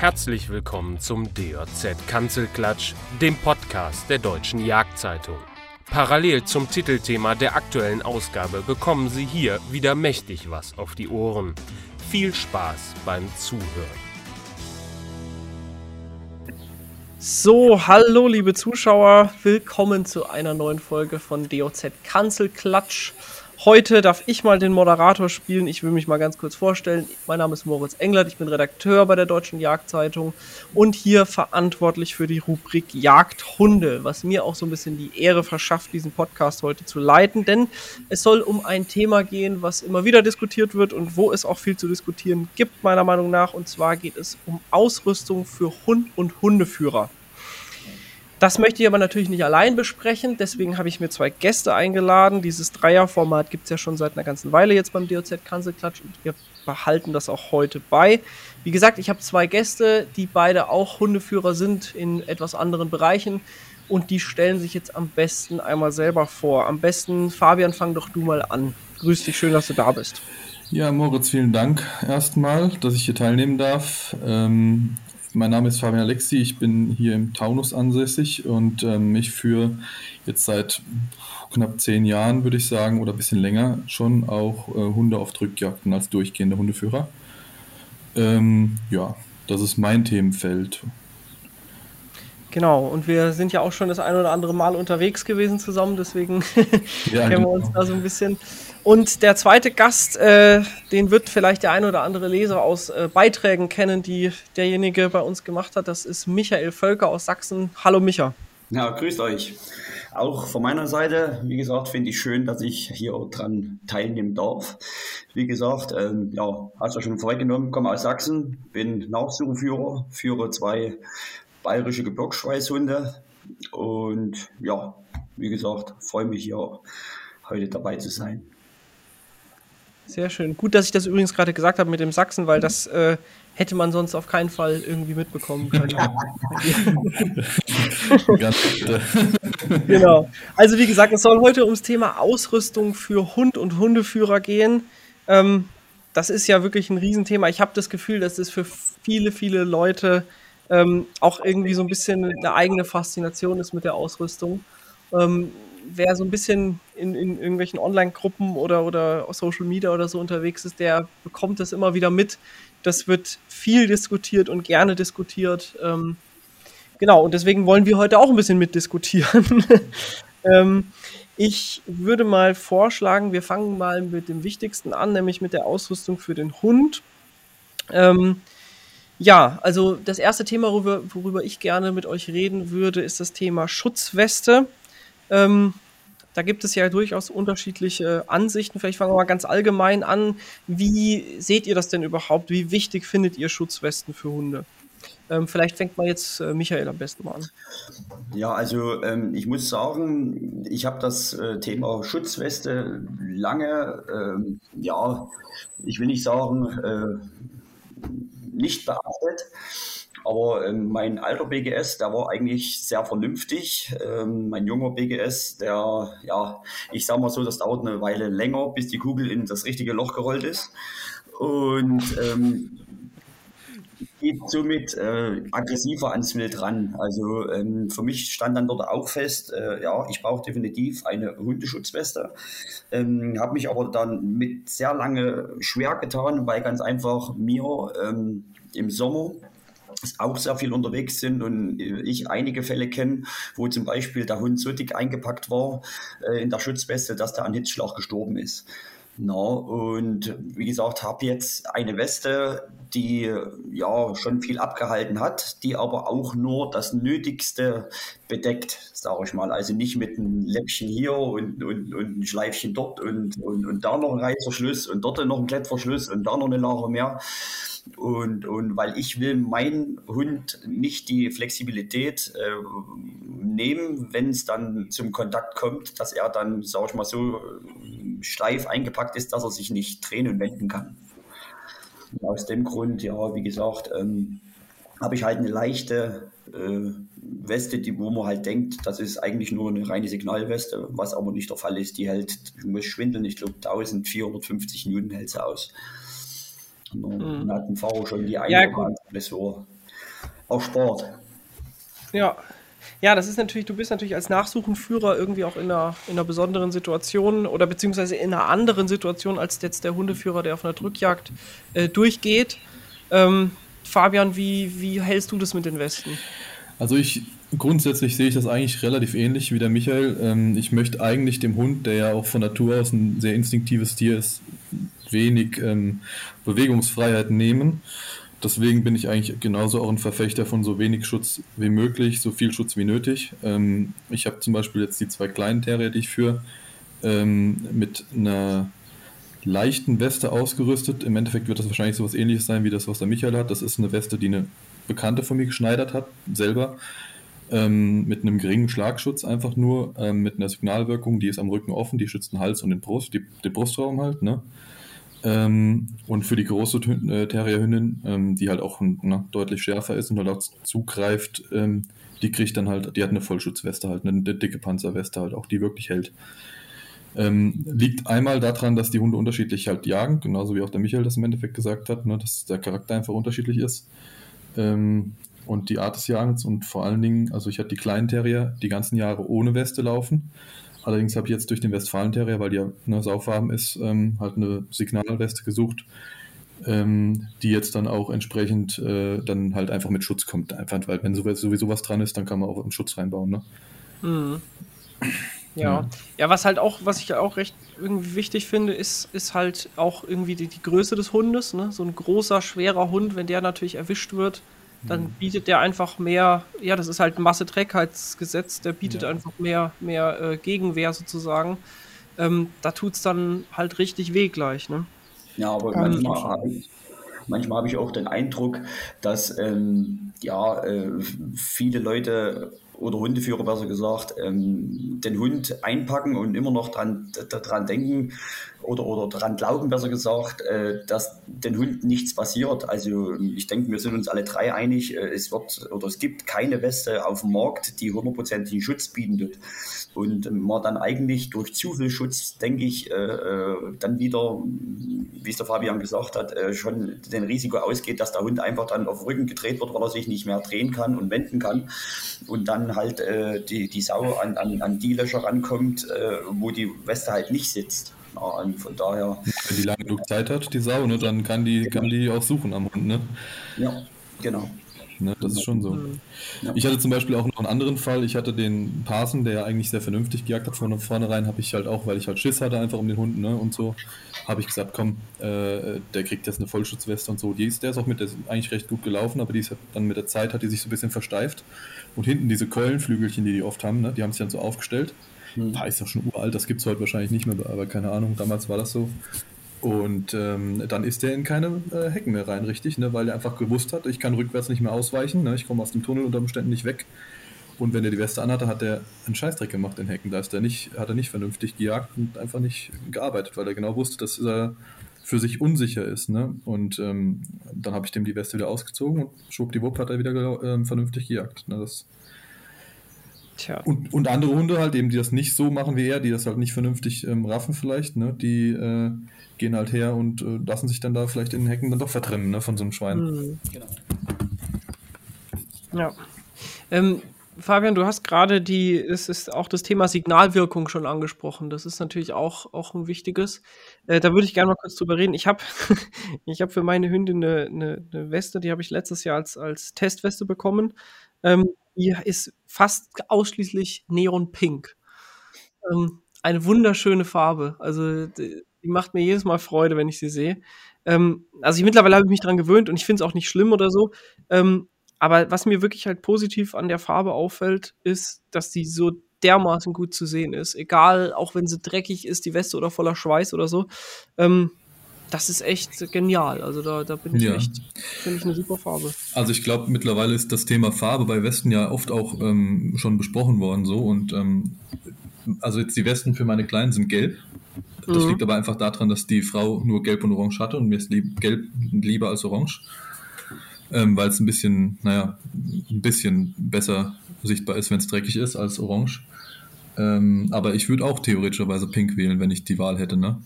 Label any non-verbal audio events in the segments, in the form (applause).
Herzlich willkommen zum DJZ Kanzelklatsch, dem Podcast der Deutschen Jagdzeitung. Parallel zum Titelthema der aktuellen Ausgabe bekommen Sie hier wieder mächtig was auf die Ohren. Viel Spaß beim Zuhören. So, hallo liebe Zuschauer, willkommen zu einer neuen Folge von DOZ Kanzelklatsch. Heute darf ich mal den Moderator spielen. Ich will mich mal ganz kurz vorstellen. Mein Name ist Moritz Englert, ich bin Redakteur bei der Deutschen Jagdzeitung und hier verantwortlich für die Rubrik Jagdhunde, was mir auch so ein bisschen die Ehre verschafft, diesen Podcast heute zu leiten, denn es soll um ein Thema gehen, was immer wieder diskutiert wird und wo es auch viel zu diskutieren gibt, meiner Meinung nach. Und zwar geht es um Ausrüstung für Hund und Hundeführer. Das möchte ich aber natürlich nicht allein besprechen, deswegen habe ich mir zwei Gäste eingeladen. Dieses Dreierformat gibt es ja schon seit einer ganzen Weile jetzt beim DOZ Kanzelklatsch und wir behalten das auch heute bei. Wie gesagt, ich habe zwei Gäste, die beide auch Hundeführer sind in etwas anderen Bereichen und die stellen sich jetzt am besten einmal selber vor. Am besten, Fabian, fang doch du mal an. Grüß dich, schön, dass du da bist. Ja, Moritz, vielen Dank erstmal, dass ich hier teilnehmen darf. Ähm, mein Name ist Fabian Alexi, ich bin hier im Taunus ansässig und ähm, ich führe jetzt seit knapp zehn Jahren, würde ich sagen, oder ein bisschen länger schon auch äh, Hunde auf Drückjagden als durchgehender Hundeführer. Ähm, ja, das ist mein Themenfeld. Genau, und wir sind ja auch schon das ein oder andere Mal unterwegs gewesen zusammen, deswegen (laughs) ja, kennen wir uns genau. da so ein bisschen. Und der zweite Gast, äh, den wird vielleicht der ein oder andere Leser aus äh, Beiträgen kennen, die derjenige bei uns gemacht hat. Das ist Michael Völker aus Sachsen. Hallo Micha. Ja, grüßt euch. Auch von meiner Seite, wie gesagt, finde ich schön, dass ich hier dran teilnehmen darf. Wie gesagt, ähm, ja, hast du schon vorweggenommen, komme aus Sachsen, bin Nachsuchenführer, führe zwei bayerische Gebirgsschweißhunde und ja, wie gesagt, freue mich hier heute dabei zu sein. Sehr schön. Gut, dass ich das übrigens gerade gesagt habe mit dem Sachsen, weil das äh, hätte man sonst auf keinen Fall irgendwie mitbekommen können. (laughs) genau. Also wie gesagt, es soll heute ums Thema Ausrüstung für Hund und Hundeführer gehen. Ähm, das ist ja wirklich ein Riesenthema. Ich habe das Gefühl, dass es für viele, viele Leute ähm, auch irgendwie so ein bisschen eine eigene Faszination ist mit der Ausrüstung. Ähm, wer so ein bisschen in, in irgendwelchen Online-Gruppen oder, oder Social Media oder so unterwegs ist, der bekommt das immer wieder mit. Das wird viel diskutiert und gerne diskutiert. Ähm, genau, und deswegen wollen wir heute auch ein bisschen mitdiskutieren. (laughs) ähm, ich würde mal vorschlagen, wir fangen mal mit dem Wichtigsten an, nämlich mit der Ausrüstung für den Hund. Ähm, ja, also das erste Thema, worüber, worüber, ich gerne mit euch reden würde, ist das Thema Schutzweste. Ähm, da gibt es ja durchaus unterschiedliche Ansichten. Vielleicht fangen wir mal ganz allgemein an. Wie seht ihr das denn überhaupt? Wie wichtig findet ihr Schutzwesten für Hunde? Ähm, vielleicht fängt mal jetzt äh, Michael am besten mal an. Ja, also ähm, ich muss sagen, ich habe das äh, Thema Schutzweste lange, ähm, ja, ich will nicht sagen, äh, nicht beachtet. Aber ähm, mein alter BGS, der war eigentlich sehr vernünftig. Ähm, mein junger BGS, der, ja, ich sag mal so, das dauert eine Weile länger, bis die Kugel in das richtige Loch gerollt ist. Und ähm, geht somit äh, aggressiver ans Wild ran. Also ähm, für mich stand dann dort auch fest, äh, ja, ich brauche definitiv eine Hundeschutzweste. Ähm, Habe mich aber dann mit sehr lange schwer getan, weil ganz einfach mir ähm, im Sommer auch sehr viel unterwegs sind und ich einige Fälle kenne, wo zum Beispiel der Hund so dick eingepackt war äh, in der Schutzweste, dass der an Hitzschlag gestorben ist. Na, und wie gesagt, habe jetzt eine Weste, die ja schon viel abgehalten hat, die aber auch nur das Nötigste bedeckt, sage ich mal. Also nicht mit einem Läppchen hier und, und, und ein Schleifchen dort und, und, und da noch ein Reißverschluss und dort noch ein Klettverschluss und da noch eine Lache mehr, und, und weil ich will meinen Hund nicht die Flexibilität äh, nehmen, wenn es dann zum Kontakt kommt, dass er dann, sag ich mal so, steif eingepackt ist, dass er sich nicht drehen und wenden kann. Und aus dem Grund, ja, wie gesagt, ähm, habe ich halt eine leichte äh, Weste, die, wo man halt denkt, das ist eigentlich nur eine reine Signalweste, was aber nicht der Fall ist. Die hält, ich muss schwindeln, ich glaube 1450 Newton hält sie aus. Und mhm. hat ein Fahrer schon die eine ja, auch Sport. Ja. Ja, das ist natürlich, du bist natürlich als Nachsuchenführer irgendwie auch in einer, in einer besonderen Situation oder beziehungsweise in einer anderen Situation als jetzt der Hundeführer, der auf einer Drückjagd äh, durchgeht. Ähm, Fabian, wie, wie hältst du das mit den Westen? Also ich grundsätzlich sehe ich das eigentlich relativ ähnlich wie der Michael. Ähm, ich möchte eigentlich dem Hund, der ja auch von Natur aus ein sehr instinktives Tier ist, wenig ähm, Bewegungsfreiheit nehmen. Deswegen bin ich eigentlich genauso auch ein Verfechter von so wenig Schutz wie möglich, so viel Schutz wie nötig. Ähm, ich habe zum Beispiel jetzt die zwei kleinen Terrier, die ich führe, ähm, mit einer leichten Weste ausgerüstet. Im Endeffekt wird das wahrscheinlich so was ähnliches sein wie das, was der Michael hat. Das ist eine Weste, die eine Bekannte von mir geschneidert hat, selber. Ähm, mit einem geringen Schlagschutz einfach nur, ähm, mit einer Signalwirkung, die ist am Rücken offen, die schützt den Hals und den Brust, die, den Brustraum halt, ne? Ähm, und für die große äh, Terrierhündin, ähm, die halt auch na, deutlich schärfer ist und halt auch zugreift, ähm, die kriegt dann halt, die hat eine Vollschutzweste halt, eine, eine dicke Panzerweste halt, auch die wirklich hält. Ähm, liegt einmal daran, dass die Hunde unterschiedlich halt jagen, genauso wie auch der Michael das im Endeffekt gesagt hat, ne, dass der Charakter einfach unterschiedlich ist. Ähm, und die Art des Jagens und vor allen Dingen, also ich hatte die kleinen Terrier die ganzen Jahre ohne Weste laufen. Allerdings habe ich jetzt durch den Westfalen-Terrier, weil die ja ne, saufarben ist, ähm, halt eine Signalweste gesucht, ähm, die jetzt dann auch entsprechend äh, dann halt einfach mit Schutz kommt. Einfach, weil wenn sowieso was dran ist, dann kann man auch einen Schutz reinbauen. Ne? Mhm. Ja. ja, was halt auch, was ich auch recht irgendwie wichtig finde, ist, ist halt auch irgendwie die, die Größe des Hundes. Ne? So ein großer, schwerer Hund, wenn der natürlich erwischt wird, dann mhm. bietet der einfach mehr, ja, das ist halt ein Masse-Trägheitsgesetz, der bietet ja. einfach mehr, mehr äh, Gegenwehr sozusagen. Ähm, da tut es dann halt richtig weh gleich, ne? Ja, aber ähm, manchmal habe ich, manchmal hab ich auch den Eindruck, dass ähm, ja, äh, viele Leute oder Hundeführer besser gesagt, ähm, den Hund einpacken und immer noch dran, dran denken, oder, oder daran glauben, besser gesagt, äh, dass den Hunden nichts passiert. Also ich denke, wir sind uns alle drei einig, äh, es wird oder es gibt keine Weste auf dem Markt, die hundertprozentigen Schutz bieten wird. Und man dann eigentlich durch zu viel Schutz, denke ich, äh, äh, dann wieder, wie es der Fabian gesagt hat, äh, schon den Risiko ausgeht, dass der Hund einfach dann auf den Rücken gedreht wird, weil er sich nicht mehr drehen kann und wenden kann und dann halt die, die Sau an, an, an die Löcher rankommt, wo die Weste halt nicht sitzt. Und von daher. Wenn die lange genug Zeit hat, die Sau, ne, dann kann die, kann die auch suchen am Hund, ne? Ja, genau. Ne, das ist schon so. Ja. Ich hatte zum Beispiel auch noch einen anderen Fall. Ich hatte den Parson, der ja eigentlich sehr vernünftig gejagt hat von vornherein, habe ich halt auch, weil ich halt Schiss hatte einfach um den Hund ne, und so, habe ich gesagt, komm, äh, der kriegt jetzt eine Vollschutzweste und so. Die ist, der ist auch mit, der ist eigentlich recht gut gelaufen, aber die ist dann mit der Zeit hat die sich so ein bisschen versteift. Und hinten diese Keulenflügelchen, die die oft haben, ne, die haben sich dann so aufgestellt. Hm. Da ist ja schon uralt, das gibt es heute wahrscheinlich nicht mehr, aber keine Ahnung, damals war das so. Und ähm, dann ist der in keine äh, Hecken mehr rein, richtig, ne, weil er einfach gewusst hat, ich kann rückwärts nicht mehr ausweichen, ne, ich komme aus dem Tunnel unter Umständen nicht weg. Und wenn er die Weste anhatte, hat er einen Scheißdreck gemacht in Hecken. Da ist er nicht, hat er nicht vernünftig gejagt und einfach nicht gearbeitet, weil er genau wusste, dass er für sich unsicher ist. Ne? Und ähm, dann habe ich dem die Weste wieder ausgezogen und schwuppdiwupp hat er wieder äh, vernünftig gejagt. Ne? Das, Tja. Und, und andere Hunde halt eben, die das nicht so machen wie er, die das halt nicht vernünftig ähm, raffen vielleicht, ne? die äh, gehen halt her und äh, lassen sich dann da vielleicht in den Hecken dann doch vertrennen ne? von so einem Schwein. Mhm. Genau. Ja. Ähm, Fabian, du hast gerade die, es ist auch das Thema Signalwirkung schon angesprochen. Das ist natürlich auch, auch ein wichtiges. Äh, da würde ich gerne mal kurz drüber reden. Ich habe (laughs) ich hab für meine Hündin eine, eine, eine Weste, die habe ich letztes Jahr als, als Testweste bekommen. Ähm, die ist fast ausschließlich neonpink. Ähm, eine wunderschöne Farbe. Also die, die, macht mir jedes Mal Freude, wenn ich sie sehe. Ähm, also ich, mittlerweile habe ich mich daran gewöhnt und ich finde es auch nicht schlimm oder so. Ähm, aber was mir wirklich halt positiv an der Farbe auffällt, ist, dass sie so dermaßen gut zu sehen ist. Egal, auch wenn sie dreckig ist, die Weste oder voller Schweiß oder so. Ähm, das ist echt genial. Also da, da bin ich ja. echt, finde ich eine super Farbe. Also ich glaube, mittlerweile ist das Thema Farbe bei Westen ja oft auch ähm, schon besprochen worden so und ähm, also jetzt die Westen für meine Kleinen sind gelb. Das mhm. liegt aber einfach daran, dass die Frau nur gelb und orange hatte und mir ist lieb, gelb lieber als orange. Ähm, weil es ein bisschen, naja, ein bisschen besser sichtbar ist, wenn es dreckig ist, als orange. Ähm, aber ich würde auch theoretischerweise pink wählen, wenn ich die Wahl hätte, ne?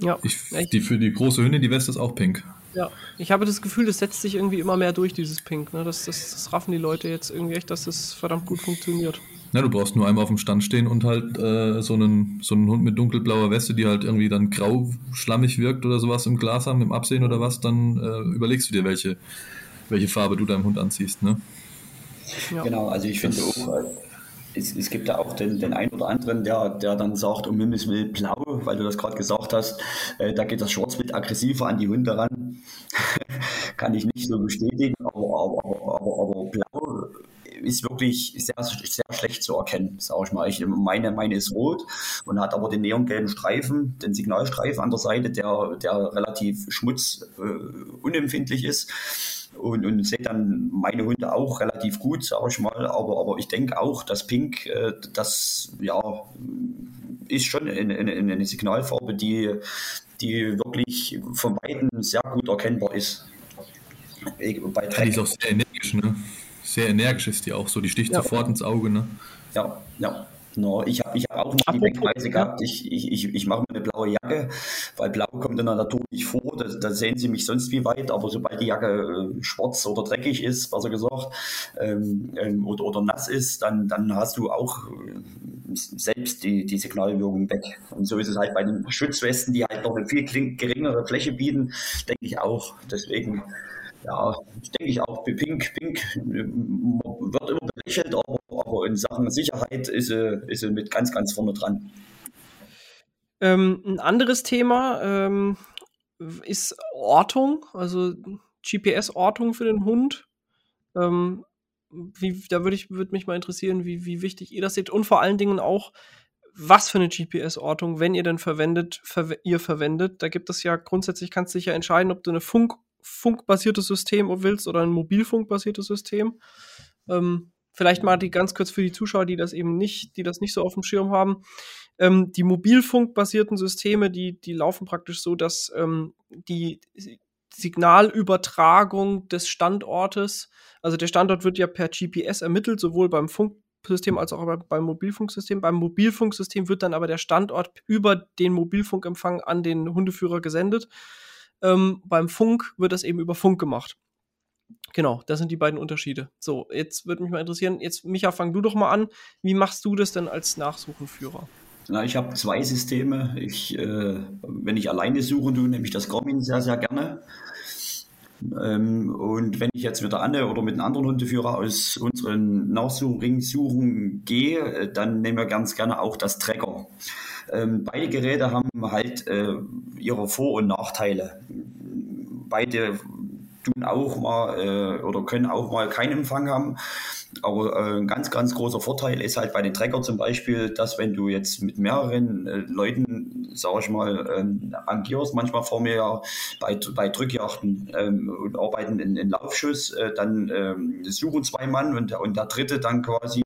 Ja. Ich, die, für die große Hündin, die Weste ist auch pink. Ja, ich habe das Gefühl, das setzt sich irgendwie immer mehr durch, dieses Pink. Ne? Das, das, das raffen die Leute jetzt irgendwie echt, dass das verdammt gut funktioniert. Ja, du brauchst nur einmal auf dem Stand stehen und halt äh, so, einen, so einen Hund mit dunkelblauer Weste, die halt irgendwie dann grau schlammig wirkt oder sowas im Glas haben, im Absehen oder was, dann äh, überlegst du dir, welche, welche Farbe du deinem Hund anziehst. Ne? Ja. Genau, also ich finde auch, äh, es, es, gibt ja auch den, den einen oder anderen, der, der dann sagt, um Himmels Willen blau, weil du das gerade gesagt hast, äh, da geht das Schwarzwild aggressiver an die Hunde ran. (laughs) Kann ich nicht so bestätigen, aber, aber, aber, aber blau ist wirklich sehr, sehr schlecht zu erkennen, sage ich mal. Ich, meine, meine ist rot und hat aber den neongelben Streifen, den Signalstreifen an der Seite, der, der relativ schmutzunempfindlich äh, ist und, und sehe dann meine Hunde auch relativ gut, sage ich mal. Aber, aber ich denke auch, dass Pink, äh, das ja, ist schon eine, eine, eine Signalfarbe, die, die wirklich von beiden sehr gut erkennbar ist. Bei die ist auch sehr energisch, ne? Sehr energisch ist die auch so, die sticht ja. sofort ins Auge, ne? Ja, ja. No, ich habe ich hab auch mal die Denkweise gehabt, ich, ich, ich, ich mache blaue Jacke, weil blau kommt in der Natur nicht vor, da, da sehen sie mich sonst wie weit, aber sobald die Jacke äh, schwarz oder dreckig ist, besser gesagt, ähm, ähm, oder, oder nass ist, dann, dann hast du auch äh, selbst die, die Signalwirkung weg. Und so ist es halt bei den Schutzwesten, die halt noch eine viel geringere Fläche bieten, denke ich auch. Deswegen ja, denke ich auch, Pink, Pink wird immer belächelt, aber, aber in Sachen Sicherheit ist sie, ist sie mit ganz, ganz vorne dran. Ähm, ein anderes Thema ähm, ist Ortung, also GPS-Ortung für den Hund. Ähm, wie, da würde ich würd mich mal interessieren, wie, wie wichtig ihr das seht und vor allen Dingen auch, was für eine GPS-Ortung, wenn ihr denn verwendet, ver ihr verwendet. Da gibt es ja grundsätzlich, kannst du dich ja entscheiden, ob du eine Funk- funkbasiertes System willst oder ein mobilfunkbasiertes System. Ähm, vielleicht mal die ganz kurz für die Zuschauer, die das eben nicht, die das nicht so auf dem Schirm haben. Ähm, die mobilfunkbasierten Systeme, die, die laufen praktisch so, dass ähm, die Signalübertragung des Standortes, also der Standort wird ja per GPS ermittelt, sowohl beim Funksystem als auch beim Mobilfunksystem. Beim Mobilfunksystem wird dann aber der Standort über den Mobilfunkempfang an den Hundeführer gesendet. Ähm, beim Funk wird das eben über Funk gemacht. Genau, das sind die beiden Unterschiede. So, jetzt würde mich mal interessieren, jetzt Micha, fang du doch mal an. Wie machst du das denn als Nachsuchenführer? Na, ich habe zwei Systeme. Ich, äh, wenn ich alleine suche, nehme ich das Garmin sehr, sehr gerne. Ähm, und wenn ich jetzt mit der Anne oder mit einem anderen Hundeführer aus unseren Nachsuchringen suchen gehe, äh, dann nehmen wir ganz gerne auch das Tracker. Ähm, beide Geräte haben halt äh, ihre Vor- und Nachteile. Beide tun auch mal äh, oder können auch mal keinen Empfang haben. Aber äh, ein ganz, ganz großer Vorteil ist halt bei den Trecker zum Beispiel, dass wenn du jetzt mit mehreren äh, Leuten, sag ich mal, ähm, agierst, manchmal vor mir bei, bei Drückjachten ähm, und arbeiten in, in Laufschuss, äh, dann ähm, suchen zwei Mann und, und der dritte dann quasi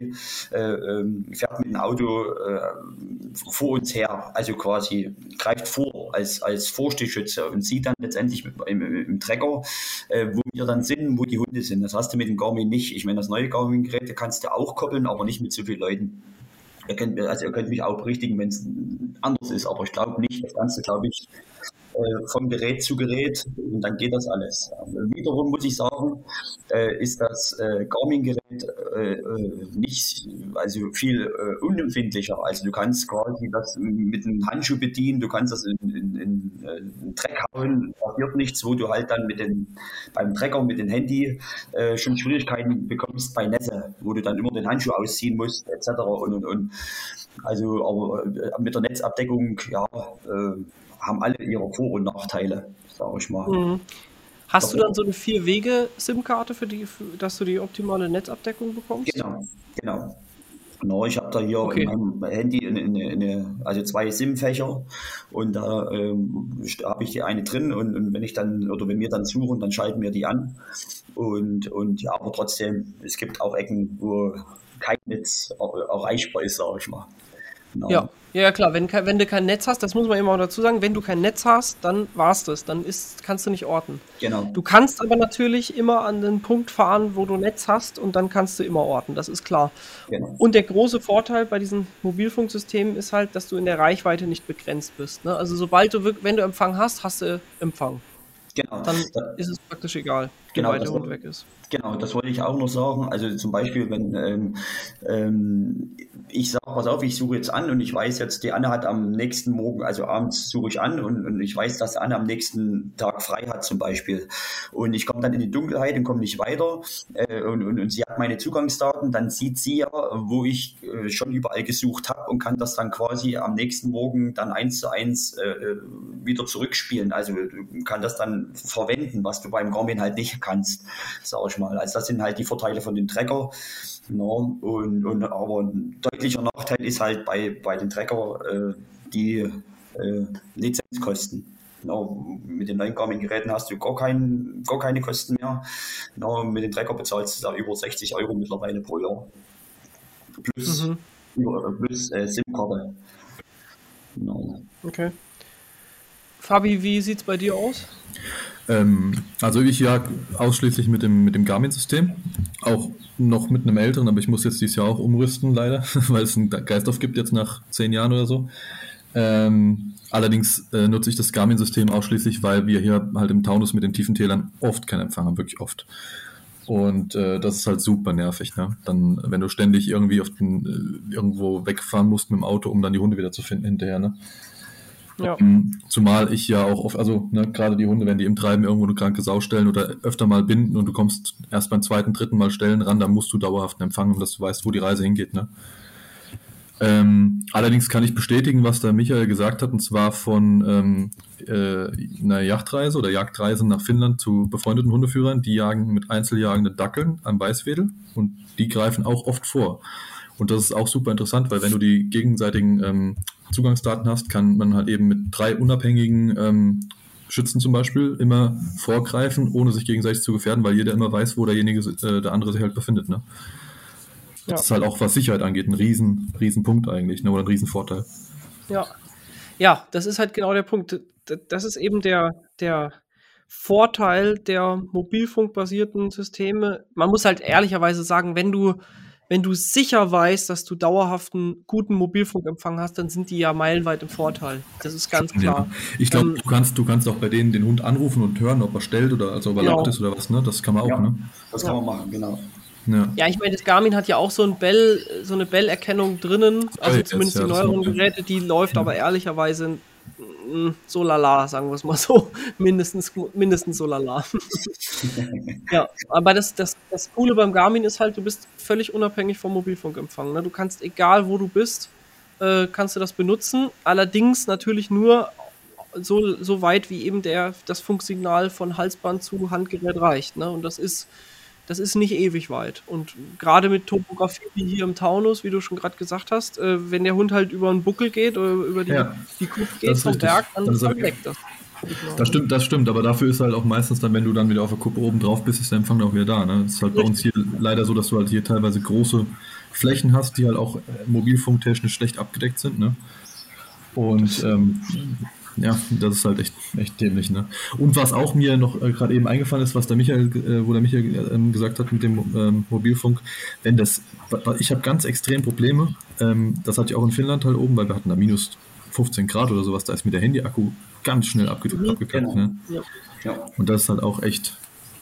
äh, ähm, fährt mit dem Auto äh, vor uns her, also quasi greift vor als, als Vorstichschütze und sieht dann letztendlich im, im Trecker, äh, wo wir dann sind, wo die Hunde sind. Das hast du mit dem Garmin nicht. Ich meine, das neue Garmin Geräte kannst du auch koppeln, aber nicht mit so vielen Leuten. Ihr könnt, also ihr könnt mich auch berichtigen, wenn es anders ist, aber ich glaube nicht. Das Ganze, glaube ich, äh, vom Gerät zu Gerät und dann geht das alles. Wiederum muss ich sagen, äh, ist das äh, Garmin-Gerät nicht, also viel unempfindlicher. Also du kannst quasi das mit einem Handschuh bedienen, du kannst das in, in, in, in Dreck hauen, passiert nichts, wo du halt dann mit den, beim Trecker mit dem Handy schon Schwierigkeiten bekommst bei Nässe, wo du dann immer den Handschuh ausziehen musst, etc. Und, und, und. Also, aber mit der Netzabdeckung, ja, haben alle ihre Vor- und Nachteile, sage ich mal. Mhm. Hast du dann so eine Vier-Wege-SIM-Karte, für die, für, dass du die optimale Netzabdeckung bekommst? Genau, genau. Genau, ich habe da hier okay. in meinem Handy eine, eine, eine, also zwei SIM-Fächer und da ähm, habe ich die eine drin und, und, wenn ich dann oder wenn wir dann suchen, dann schalten wir die an. Und, und ja, aber trotzdem, es gibt auch Ecken, wo kein Netz erreichbar ist, sage ich mal. Genau. Ja. Ja, klar, wenn, wenn du kein Netz hast, das muss man immer dazu sagen, wenn du kein Netz hast, dann war's das, dann ist, kannst du nicht orten. Genau. Du kannst aber natürlich immer an den Punkt fahren, wo du Netz hast und dann kannst du immer orten, das ist klar. Genau. Und der große Vorteil bei diesen Mobilfunksystemen ist halt, dass du in der Reichweite nicht begrenzt bist. Ne? Also sobald du, wenn du Empfang hast, hast du Empfang. Genau. Dann ist es praktisch egal, wie genau, weit der Hund weg ist. Genau, das wollte ich auch noch sagen. Also zum Beispiel, wenn ähm, ähm, ich sage, pass auf, ich suche jetzt an und ich weiß jetzt, die Anne hat am nächsten Morgen, also abends suche ich an und, und ich weiß, dass Anne am nächsten Tag frei hat zum Beispiel. Und ich komme dann in die Dunkelheit und komme nicht weiter äh, und, und, und, sie hat meine Zugangsdaten, dann sieht sie ja, wo ich äh, schon überall gesucht habe und kann das dann quasi am nächsten Morgen dann eins zu eins äh, wieder zurückspielen. Also kann das dann verwenden, was du beim Garmin halt nicht kannst, sag ich mal. Also das sind halt die Vorteile von dem Trecker. No, und, und, aber deutlicher Nachteil ist halt bei, bei den Trecker äh, die äh, Lizenzkosten. No, mit den neuen Garmin-Geräten hast du gar, kein, gar keine Kosten mehr. No, mit den Trecker bezahlst du da über 60 Euro mittlerweile pro Jahr. Plus, mhm. plus äh, SIM-Karte. No. Okay. Fabi, wie sieht es bei dir aus? Ähm, also ich jag ausschließlich mit dem, mit dem Garmin-System. Auch noch mit einem älteren, aber ich muss jetzt dieses Jahr auch umrüsten, leider, (laughs) weil es einen Geistauf gibt jetzt nach zehn Jahren oder so. Ähm, allerdings äh, nutze ich das Garmin-System ausschließlich, weil wir hier halt im Taunus mit den tiefen Tälern oft keinen Empfang haben, wirklich oft. Und äh, das ist halt super nervig. Ne? Dann, wenn du ständig irgendwie auf den, äh, irgendwo wegfahren musst mit dem Auto, um dann die Hunde wieder zu finden hinterher. Ne? Ja. Ähm, zumal ich ja auch oft, also ne, gerade die Hunde, wenn die im Treiben irgendwo eine kranke Sau stellen oder öfter mal binden und du kommst erst beim zweiten, dritten Mal stellen ran, dann musst du dauerhaft empfangen, dass du weißt, wo die Reise hingeht. Ne? Ähm, allerdings kann ich bestätigen, was der Michael gesagt hat, und zwar von ähm, äh, einer Yachtreise oder Jagdreise nach Finnland zu befreundeten Hundeführern, die jagen mit einzeljagenden Dackeln am Weißwedel und die greifen auch oft vor. Und das ist auch super interessant, weil wenn du die gegenseitigen ähm, Zugangsdaten hast, kann man halt eben mit drei unabhängigen ähm, Schützen zum Beispiel immer vorgreifen, ohne sich gegenseitig zu gefährden, weil jeder immer weiß, wo derjenige, äh, der andere sich halt befindet. Ne? Das ja. ist halt auch, was Sicherheit angeht, ein riesen, riesen Punkt eigentlich, ne? oder ein riesen Vorteil. Ja. Ja, das ist halt genau der Punkt. Das ist eben der, der Vorteil der mobilfunkbasierten Systeme. Man muss halt ehrlicherweise sagen, wenn du wenn du sicher weißt, dass du dauerhaften guten Mobilfunkempfang hast, dann sind die ja meilenweit im Vorteil. Das ist ganz klar. Ja. Ich glaube, ähm, du kannst, du kannst auch bei denen den Hund anrufen und hören, ob er stellt oder also ob er genau. laut ist oder was, ne? Das kann man auch, ja, ne? Das kann man machen, genau. Ja. ja, ich meine, das Garmin hat ja auch so, ein Bell, so eine Bell-Erkennung drinnen, also zumindest die neueren Geräte, die läuft aber ehrlicherweise Mm, so lala, sagen wir es mal so. (laughs) mindestens, mindestens so lala. (laughs) ja, aber das, das, das Coole beim Garmin ist halt, du bist völlig unabhängig vom Mobilfunkempfang. Ne? Du kannst, egal wo du bist, äh, kannst du das benutzen. Allerdings natürlich nur so, so weit, wie eben der, das Funksignal von Halsband zu Handgerät reicht. Ne? Und das ist das ist nicht ewig weit. Und gerade mit Topografie wie hier im Taunus, wie du schon gerade gesagt hast, äh, wenn der Hund halt über einen Buckel geht oder über die, ja, die Kuppe geht vom Berg, dann ist er weg. Das, das stimmt, das stimmt, aber dafür ist halt auch meistens dann, wenn du dann wieder auf der Kuppe oben drauf bist, ist der Empfang auch wieder da. Ne? Das ist halt Richtig. bei uns hier leider so, dass du halt hier teilweise große Flächen hast, die halt auch mobilfunktechnisch schlecht abgedeckt sind. Ne? Und ähm, ja, das ist halt echt, echt dämlich. Ne? Und was auch mir noch äh, gerade eben eingefallen ist, was der Michael, äh, wo der Michael äh, gesagt hat mit dem ähm, Mobilfunk, wenn das, ich habe ganz extrem Probleme, ähm, das hatte ich auch in Finnland halt oben, weil wir hatten da minus 15 Grad oder sowas, da ist mir der Handy-Akku ganz schnell abge mhm, abgekackt. Genau. Ne? Ja. Und das ist halt auch echt,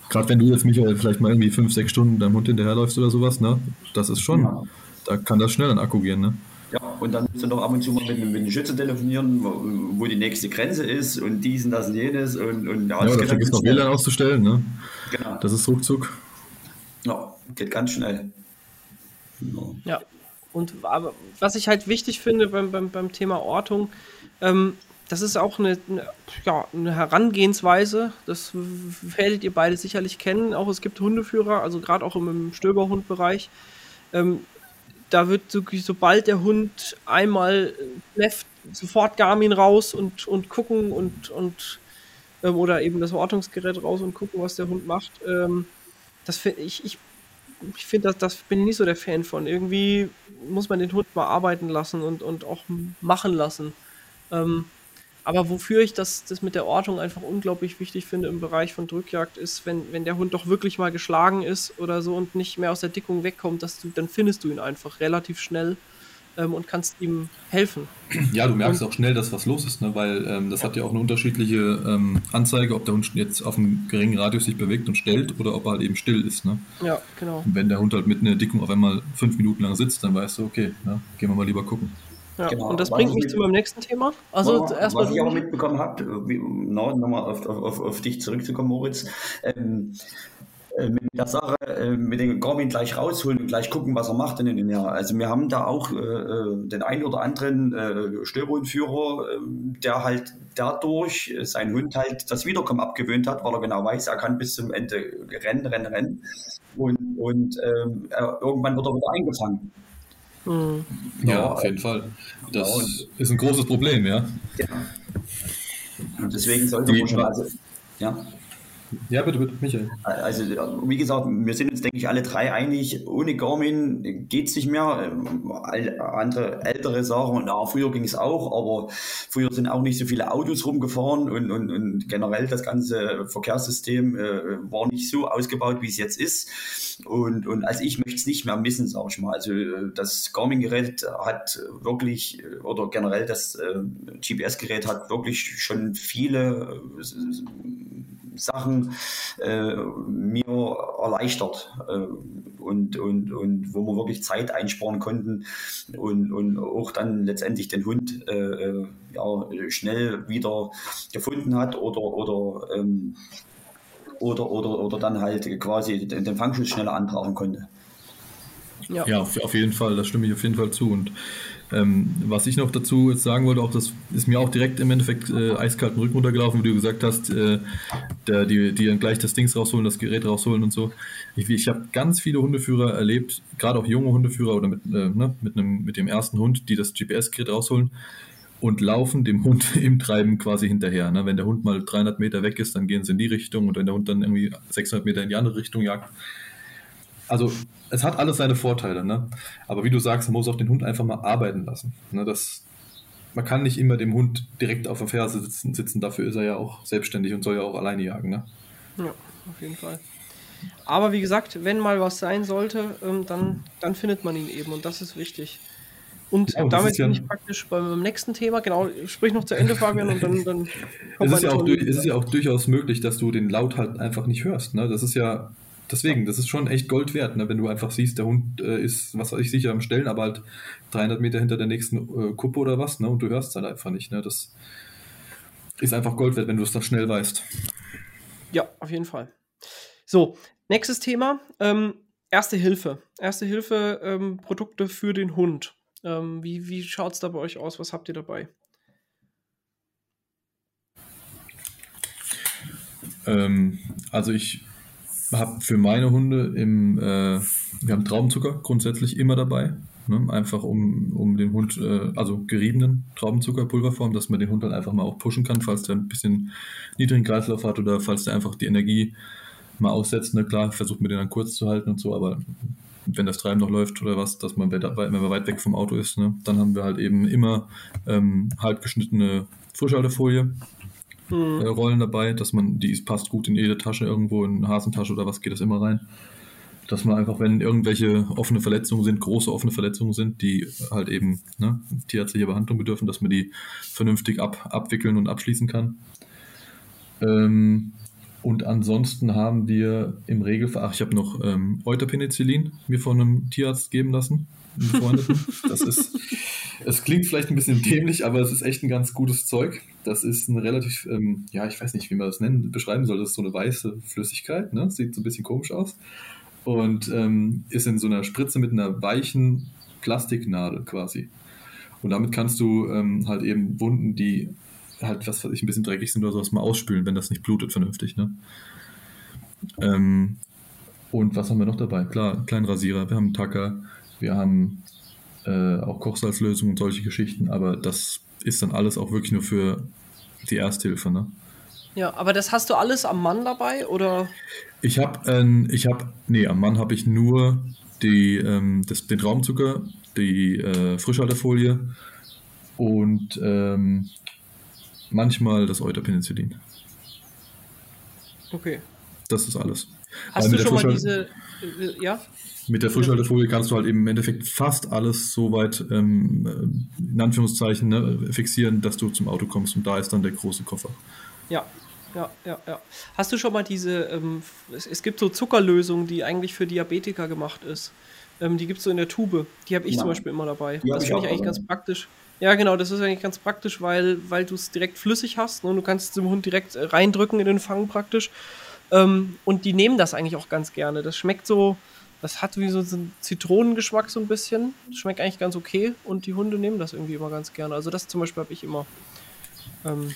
gerade wenn du jetzt, Michael, vielleicht mal irgendwie 5, 6 Stunden deinem Hund hinterherläufst oder sowas, ne? das ist schon, ja. da kann das schnell an Akku gehen. Ne? Ja, und dann musst du noch ab und zu mal mit, mit dem Schütze telefonieren, wo, wo, die nächste Grenze ist und dies und das und jenes. Und, und ja, ja da vergisst noch WLAN auszustellen, ne? Genau. Das ist ruckzuck. Ja, geht ganz schnell. Ja. ja. Und aber was ich halt wichtig finde beim, beim, beim Thema Ortung, ähm, das ist auch eine, eine, ja, eine Herangehensweise, das werdet ihr beide sicherlich kennen. Auch es gibt Hundeführer, also gerade auch im, im Stöberhundbereich, ähm, da wird wirklich, sobald der Hund einmal läuft, sofort Garmin raus und, und gucken und, und ähm, oder eben das Ortungsgerät raus und gucken, was der Hund macht. Ähm, das finde ich, ich, ich finde, das, das bin ich nicht so der Fan von. Irgendwie muss man den Hund mal arbeiten lassen und, und auch machen lassen. Ähm, aber wofür ich das, das mit der Ortung einfach unglaublich wichtig finde im Bereich von Drückjagd ist, wenn, wenn der Hund doch wirklich mal geschlagen ist oder so und nicht mehr aus der Dickung wegkommt, dass du, dann findest du ihn einfach relativ schnell. ähm, und kannst ihm helfen. Ja, du merkst und, auch schnell, dass was los ist, ne? weil ähm, das hat ja auch eine unterschiedliche ähm, Anzeige, ob der Hund jetzt auf einem geringen Radius sich bewegt und stellt oder ob er halt eben still ist. Ne? Ja, genau. Und wenn der Hund halt mit einer Dickung auf einmal fünf Minuten lang sitzt, dann weißt du, okay, ne? gehen wir mal lieber gucken. Ja, genau. Und das bringt mich zu meinem nächsten Thema. Also was, erstmal. Was ich aber mitbekommen habe, nochmal auf, auf, auf, dich zurückzukommen, Moritz. Ähm, äh, mit der Sache, äh, mit dem Garmin gleich rausholen und gleich gucken, was er macht in dem Jahr. Also wir haben da auch äh, äh den einen oder anderen äh, Störhundführer, äh, der halt dadurch sein Hund halt das Wiederkommen abgewöhnt hat, weil er genau weiß, er kann bis zum Ende rennen, rennen, rennen. Und, und ähm, irgendwann wird er wieder eingefangen. Mhm. Ja, ja, auf jeden Fall. Das ja, ist ein großes Problem, ja. ja. Und deswegen sollte man schon, also, ja. Ja, bitte, bitte, Michael. Also, wie gesagt, wir sind uns, denke ich, alle drei einig, ohne Garmin geht es nicht mehr. Andere ältere sagen, na, früher ging es auch, aber früher sind auch nicht so viele Autos rumgefahren und, und, und generell das ganze Verkehrssystem äh, war nicht so ausgebaut, wie es jetzt ist. Und, und also ich möchte es nicht mehr missen, sage ich mal. Also das Garmin-Gerät hat wirklich, oder generell das äh, GPS-Gerät hat wirklich schon viele äh, Sachen äh, mir erleichtert äh, und, und, und wo wir wirklich Zeit einsparen konnten und, und auch dann letztendlich den Hund äh, äh ja, schnell wieder gefunden hat oder, oder, ähm, oder, oder, oder dann halt quasi den, den Fangschuss schneller anbrauchen konnte. Ja, ja auf, auf, jeden Fall, da stimme ich auf jeden Fall zu. Und ähm, was ich noch dazu jetzt sagen wollte, auch das ist mir auch direkt im Endeffekt äh, eiskalten Rücken runtergelaufen, wie du gesagt hast, äh, der, die, die dann gleich das Dings rausholen, das Gerät rausholen und so. Ich, ich habe ganz viele Hundeführer erlebt, gerade auch junge Hundeführer oder mit, äh, ne, mit, einem, mit dem ersten Hund, die das GPS-Gerät rausholen und laufen dem Hund (laughs) im Treiben quasi hinterher. Ne? Wenn der Hund mal 300 Meter weg ist, dann gehen sie in die Richtung und wenn der Hund dann irgendwie 600 Meter in die andere Richtung jagt, also es hat alles seine Vorteile, ne? Aber wie du sagst, man muss auch den Hund einfach mal arbeiten lassen. Ne? Das, man kann nicht immer dem Hund direkt auf der Ferse sitzen, sitzen, dafür ist er ja auch selbstständig und soll ja auch alleine jagen, ne? Ja, auf jeden Fall. Aber wie gesagt, wenn mal was sein sollte, ähm, dann, dann findet man ihn eben und das ist wichtig. Und ja, damit bin ich praktisch beim nächsten Thema. Genau, sprich noch zu Ende, Fabian, und dann, dann kommt es ist, ja auch es ist ja auch durchaus möglich, dass du den Laut halt einfach nicht hörst. Ne? Das ist ja deswegen, das ist schon echt Gold wert, ne? wenn du einfach siehst, der Hund äh, ist, was weiß ich, sicher am Stellen, aber halt 300 Meter hinter der nächsten äh, Kuppe oder was, ne? und du hörst es halt einfach nicht. Ne? Das ist einfach Gold wert, wenn du es da schnell weißt. Ja, auf jeden Fall. So, nächstes Thema. Ähm, Erste Hilfe. Erste Hilfe ähm, Produkte für den Hund. Ähm, wie wie schaut es da bei euch aus? Was habt ihr dabei? Ähm, also ich habe für meine Hunde im, äh, wir haben Traubenzucker grundsätzlich immer dabei. Ne? Einfach um, um den Hund, äh, also geriebenen Traubenzuckerpulverform, dass man den Hund dann einfach mal auch pushen kann, falls der ein bisschen niedrigen Kreislauf hat oder falls der einfach die Energie mal aussetzt. Ne? Klar, versucht man den dann kurz zu halten und so, aber wenn das Treiben noch läuft oder was, dass man, wenn man weit weg vom Auto ist, ne? dann haben wir halt eben immer ähm, halb geschnittene Frischhaltefolie mhm. äh, Rollen dabei, dass man, die passt gut in jede Tasche irgendwo, in eine Hasentasche oder was geht das immer rein. Dass man einfach, wenn irgendwelche offene Verletzungen sind, große offene Verletzungen sind, die halt eben ne, tierärztliche Behandlung bedürfen, dass man die vernünftig ab, abwickeln und abschließen kann. Ähm, und ansonsten haben wir im Regelfall, ach, ich habe noch ähm, Euterpenicillin mir von einem Tierarzt geben lassen, Befreundeten. Das ist, es klingt vielleicht ein bisschen dämlich, aber es ist echt ein ganz gutes Zeug. Das ist ein relativ, ähm, ja, ich weiß nicht, wie man das nennen, beschreiben soll. Das ist so eine weiße Flüssigkeit, ne? Sieht so ein bisschen komisch aus. Und ähm, ist in so einer Spritze mit einer weichen Plastiknadel quasi. Und damit kannst du ähm, halt eben Wunden, die halt, was weiß ich, ein bisschen dreckig sind oder sowas, mal ausspülen, wenn das nicht blutet vernünftig, ne? Ähm, und was haben wir noch dabei? Klar, einen kleinen Rasierer, wir haben einen Tacker, wir haben äh, auch Kochsalzlösungen und solche Geschichten, aber das ist dann alles auch wirklich nur für die Ersthilfe, ne? Ja, aber das hast du alles am Mann dabei, oder? Ich habe, ähm, ich habe, nee, am Mann habe ich nur die, ähm, das, den Traumzucker, die äh, Frischhaltefolie und ähm, manchmal das Euterpenicillin. Okay. Das ist alles. Hast du schon mal diese, äh, ja? Mit der Frischhaltefolie kannst du halt eben im Endeffekt fast alles so weit, ähm, äh, in Anführungszeichen, ne, fixieren, dass du zum Auto kommst und da ist dann der große Koffer. Ja, ja, ja, ja. Hast du schon mal diese, ähm, es, es, gibt so Zuckerlösung, die eigentlich für Diabetiker gemacht ist. Ähm, die gibt es so in der Tube. Die habe ich ja. zum Beispiel immer dabei. Ja, das finde ich eigentlich ganz praktisch. Ja, genau, das ist eigentlich ganz praktisch, weil, weil du es direkt flüssig hast. Ne? Du kannst es dem Hund direkt äh, reindrücken in den Fang praktisch. Ähm, und die nehmen das eigentlich auch ganz gerne. Das schmeckt so, das hat wie so einen Zitronengeschmack so ein bisschen. Das schmeckt eigentlich ganz okay und die Hunde nehmen das irgendwie immer ganz gerne. Also das zum Beispiel habe ich immer. Ähm,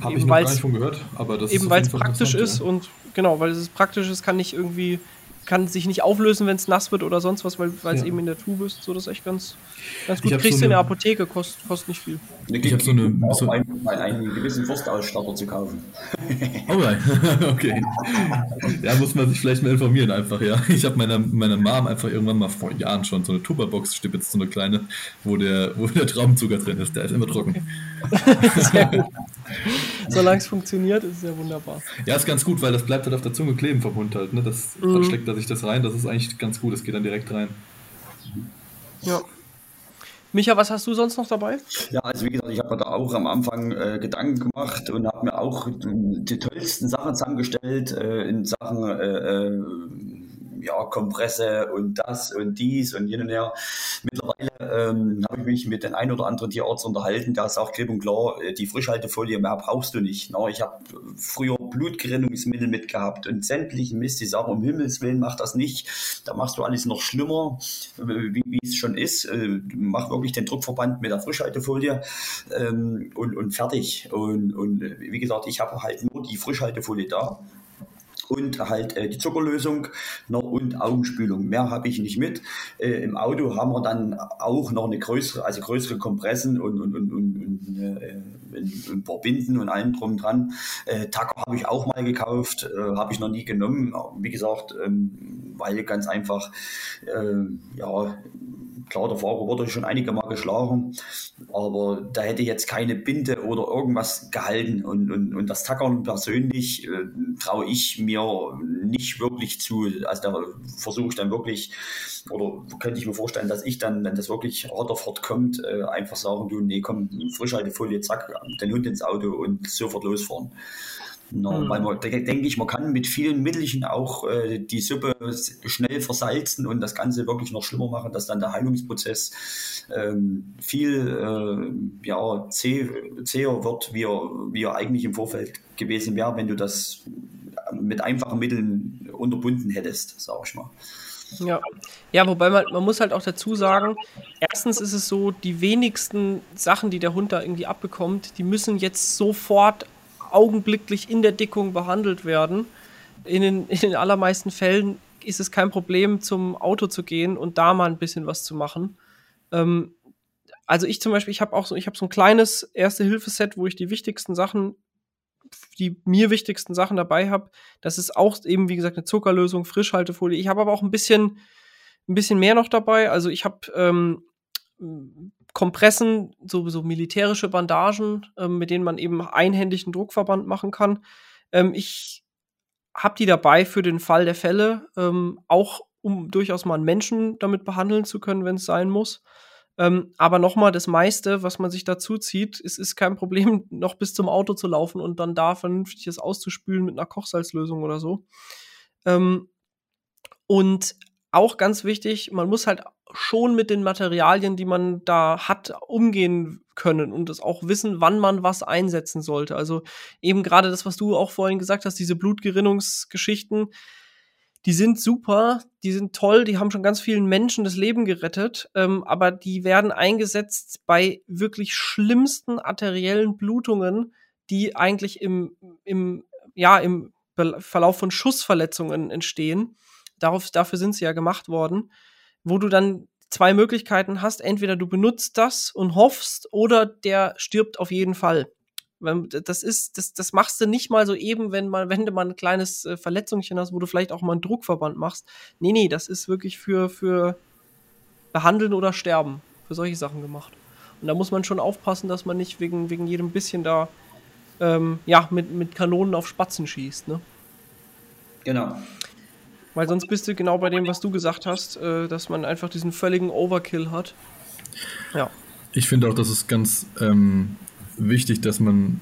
habe ich noch gar nicht von gehört, aber das eben weil es praktisch ist ja. und genau, weil es praktisch ist, kann nicht irgendwie kann sich nicht auflösen, wenn es nass wird oder sonst was, weil es ja. eben in der Tube ist. So, das ist echt ganz, ganz gut. Kriegst so du in der Apotheke, kostet, kostet nicht viel. Ich habe so eine. So einen, einen gewissen Forstausstatter zu kaufen. (laughs) Oh nein, (laughs) okay. Ja, muss man sich vielleicht mal informieren einfach, ja. Ich habe meiner, meiner Mom einfach irgendwann mal vor Jahren schon so eine Tupperbox stippt, so eine kleine, wo der, wo der Traubenzucker drin ist. Der ist immer trocken. Okay. (laughs) Sehr gut. Solange es funktioniert, ist es ja wunderbar. Ja, ist ganz gut, weil das bleibt halt auf der Zunge kleben vom Hund halt. Ne? Das, mhm. Dann steckt er sich das rein. Das ist eigentlich ganz gut. Das geht dann direkt rein. Ja. Micha, was hast du sonst noch dabei? Ja, also wie gesagt, ich habe mir da auch am Anfang äh, Gedanken gemacht und habe mir auch die tollsten Sachen zusammengestellt äh, in Sachen äh, äh ja, Kompresse und das und dies und und her. Mittlerweile ähm, habe ich mich mit den ein oder anderen Tierarzt unterhalten, ist auch klipp und klar, äh, die Frischhaltefolie mehr brauchst du nicht. Na, ich habe früher Blutgerinnungsmittel mitgehabt und sämtlichen Mist, die sagen, um Himmels Willen mach das nicht. Da machst du alles noch schlimmer, wie, wie es schon ist. Äh, mach wirklich den Druckverband mit der Frischhaltefolie ähm, und, und fertig. Und, und wie gesagt, ich habe halt nur die Frischhaltefolie da und halt äh, die Zuckerlösung noch und Augenspülung. Mehr habe ich nicht mit. Äh, Im Auto haben wir dann auch noch eine größere, also größere Kompressen und, und, und, und, und äh, ein paar Binden und allem drum dran. Äh, Tacker habe ich auch mal gekauft, äh, habe ich noch nie genommen. Wie gesagt, ähm, weil ganz einfach, äh, ja, klar, der Fahrer wurde schon einige Mal geschlagen, aber da hätte jetzt keine Binde oder irgendwas gehalten. Und, und, und das Tackern persönlich äh, traue ich mir nicht wirklich zu. Also da versuche ich dann wirklich, oder könnte ich mir vorstellen, dass ich dann, wenn das wirklich Rotterfort kommt, äh, einfach sagen, du, nee, komm, Frischhaltefolie, zack, den Hund ins Auto und sofort losfahren. No, mhm. Weil man, denke ich, man kann mit vielen Mittelchen auch äh, die Suppe schnell versalzen und das Ganze wirklich noch schlimmer machen, dass dann der Heilungsprozess ähm, viel äh, ja, zäh, zäher wird, wie er, wie er eigentlich im Vorfeld gewesen wäre, wenn du das mit einfachen Mitteln unterbunden hättest, sage ich mal. Ja. ja, wobei man, man muss halt auch dazu sagen, erstens ist es so, die wenigsten Sachen, die der Hund da irgendwie abbekommt, die müssen jetzt sofort augenblicklich in der Dickung behandelt werden. In den, in den allermeisten Fällen ist es kein Problem, zum Auto zu gehen und da mal ein bisschen was zu machen. Ähm, also ich zum Beispiel, ich habe auch so, ich habe so ein kleines Erste-Hilfe-Set, wo ich die wichtigsten Sachen, die mir wichtigsten Sachen dabei habe. Das ist auch eben, wie gesagt, eine Zuckerlösung, Frischhaltefolie. Ich habe aber auch ein bisschen, ein bisschen mehr noch dabei. Also ich habe ähm, Kompressen, so, so militärische Bandagen, ähm, mit denen man eben einhändig einen Druckverband machen kann. Ähm, ich habe die dabei für den Fall der Fälle, ähm, auch um durchaus mal einen Menschen damit behandeln zu können, wenn es sein muss. Ähm, aber nochmal, das meiste, was man sich dazu zieht, es ist kein Problem, (laughs) noch bis zum Auto zu laufen und dann da vernünftig das auszuspülen mit einer Kochsalzlösung oder so. Ähm, und auch ganz wichtig, man muss halt schon mit den Materialien, die man da hat, umgehen können und es auch wissen, wann man was einsetzen sollte. Also eben gerade das, was du auch vorhin gesagt hast, diese Blutgerinnungsgeschichten, die sind super, die sind toll, die haben schon ganz vielen Menschen das Leben gerettet, ähm, aber die werden eingesetzt bei wirklich schlimmsten arteriellen Blutungen, die eigentlich im, im, ja, im Verlauf von Schussverletzungen entstehen. Darauf, dafür sind sie ja gemacht worden wo du dann zwei Möglichkeiten hast. Entweder du benutzt das und hoffst oder der stirbt auf jeden Fall. Das ist, das, das machst du nicht mal so eben, wenn mal, wenn du mal ein kleines äh, Verletzungchen hast, wo du vielleicht auch mal einen Druckverband machst. Nee, nee, das ist wirklich für, für behandeln oder sterben. Für solche Sachen gemacht. Und da muss man schon aufpassen, dass man nicht wegen, wegen jedem bisschen da, ähm, ja, mit, mit Kanonen auf Spatzen schießt, ne? Genau. Weil sonst bist du genau bei dem, was du gesagt hast, äh, dass man einfach diesen völligen Overkill hat. Ja. Ich finde auch, das ist ganz ähm, wichtig, dass man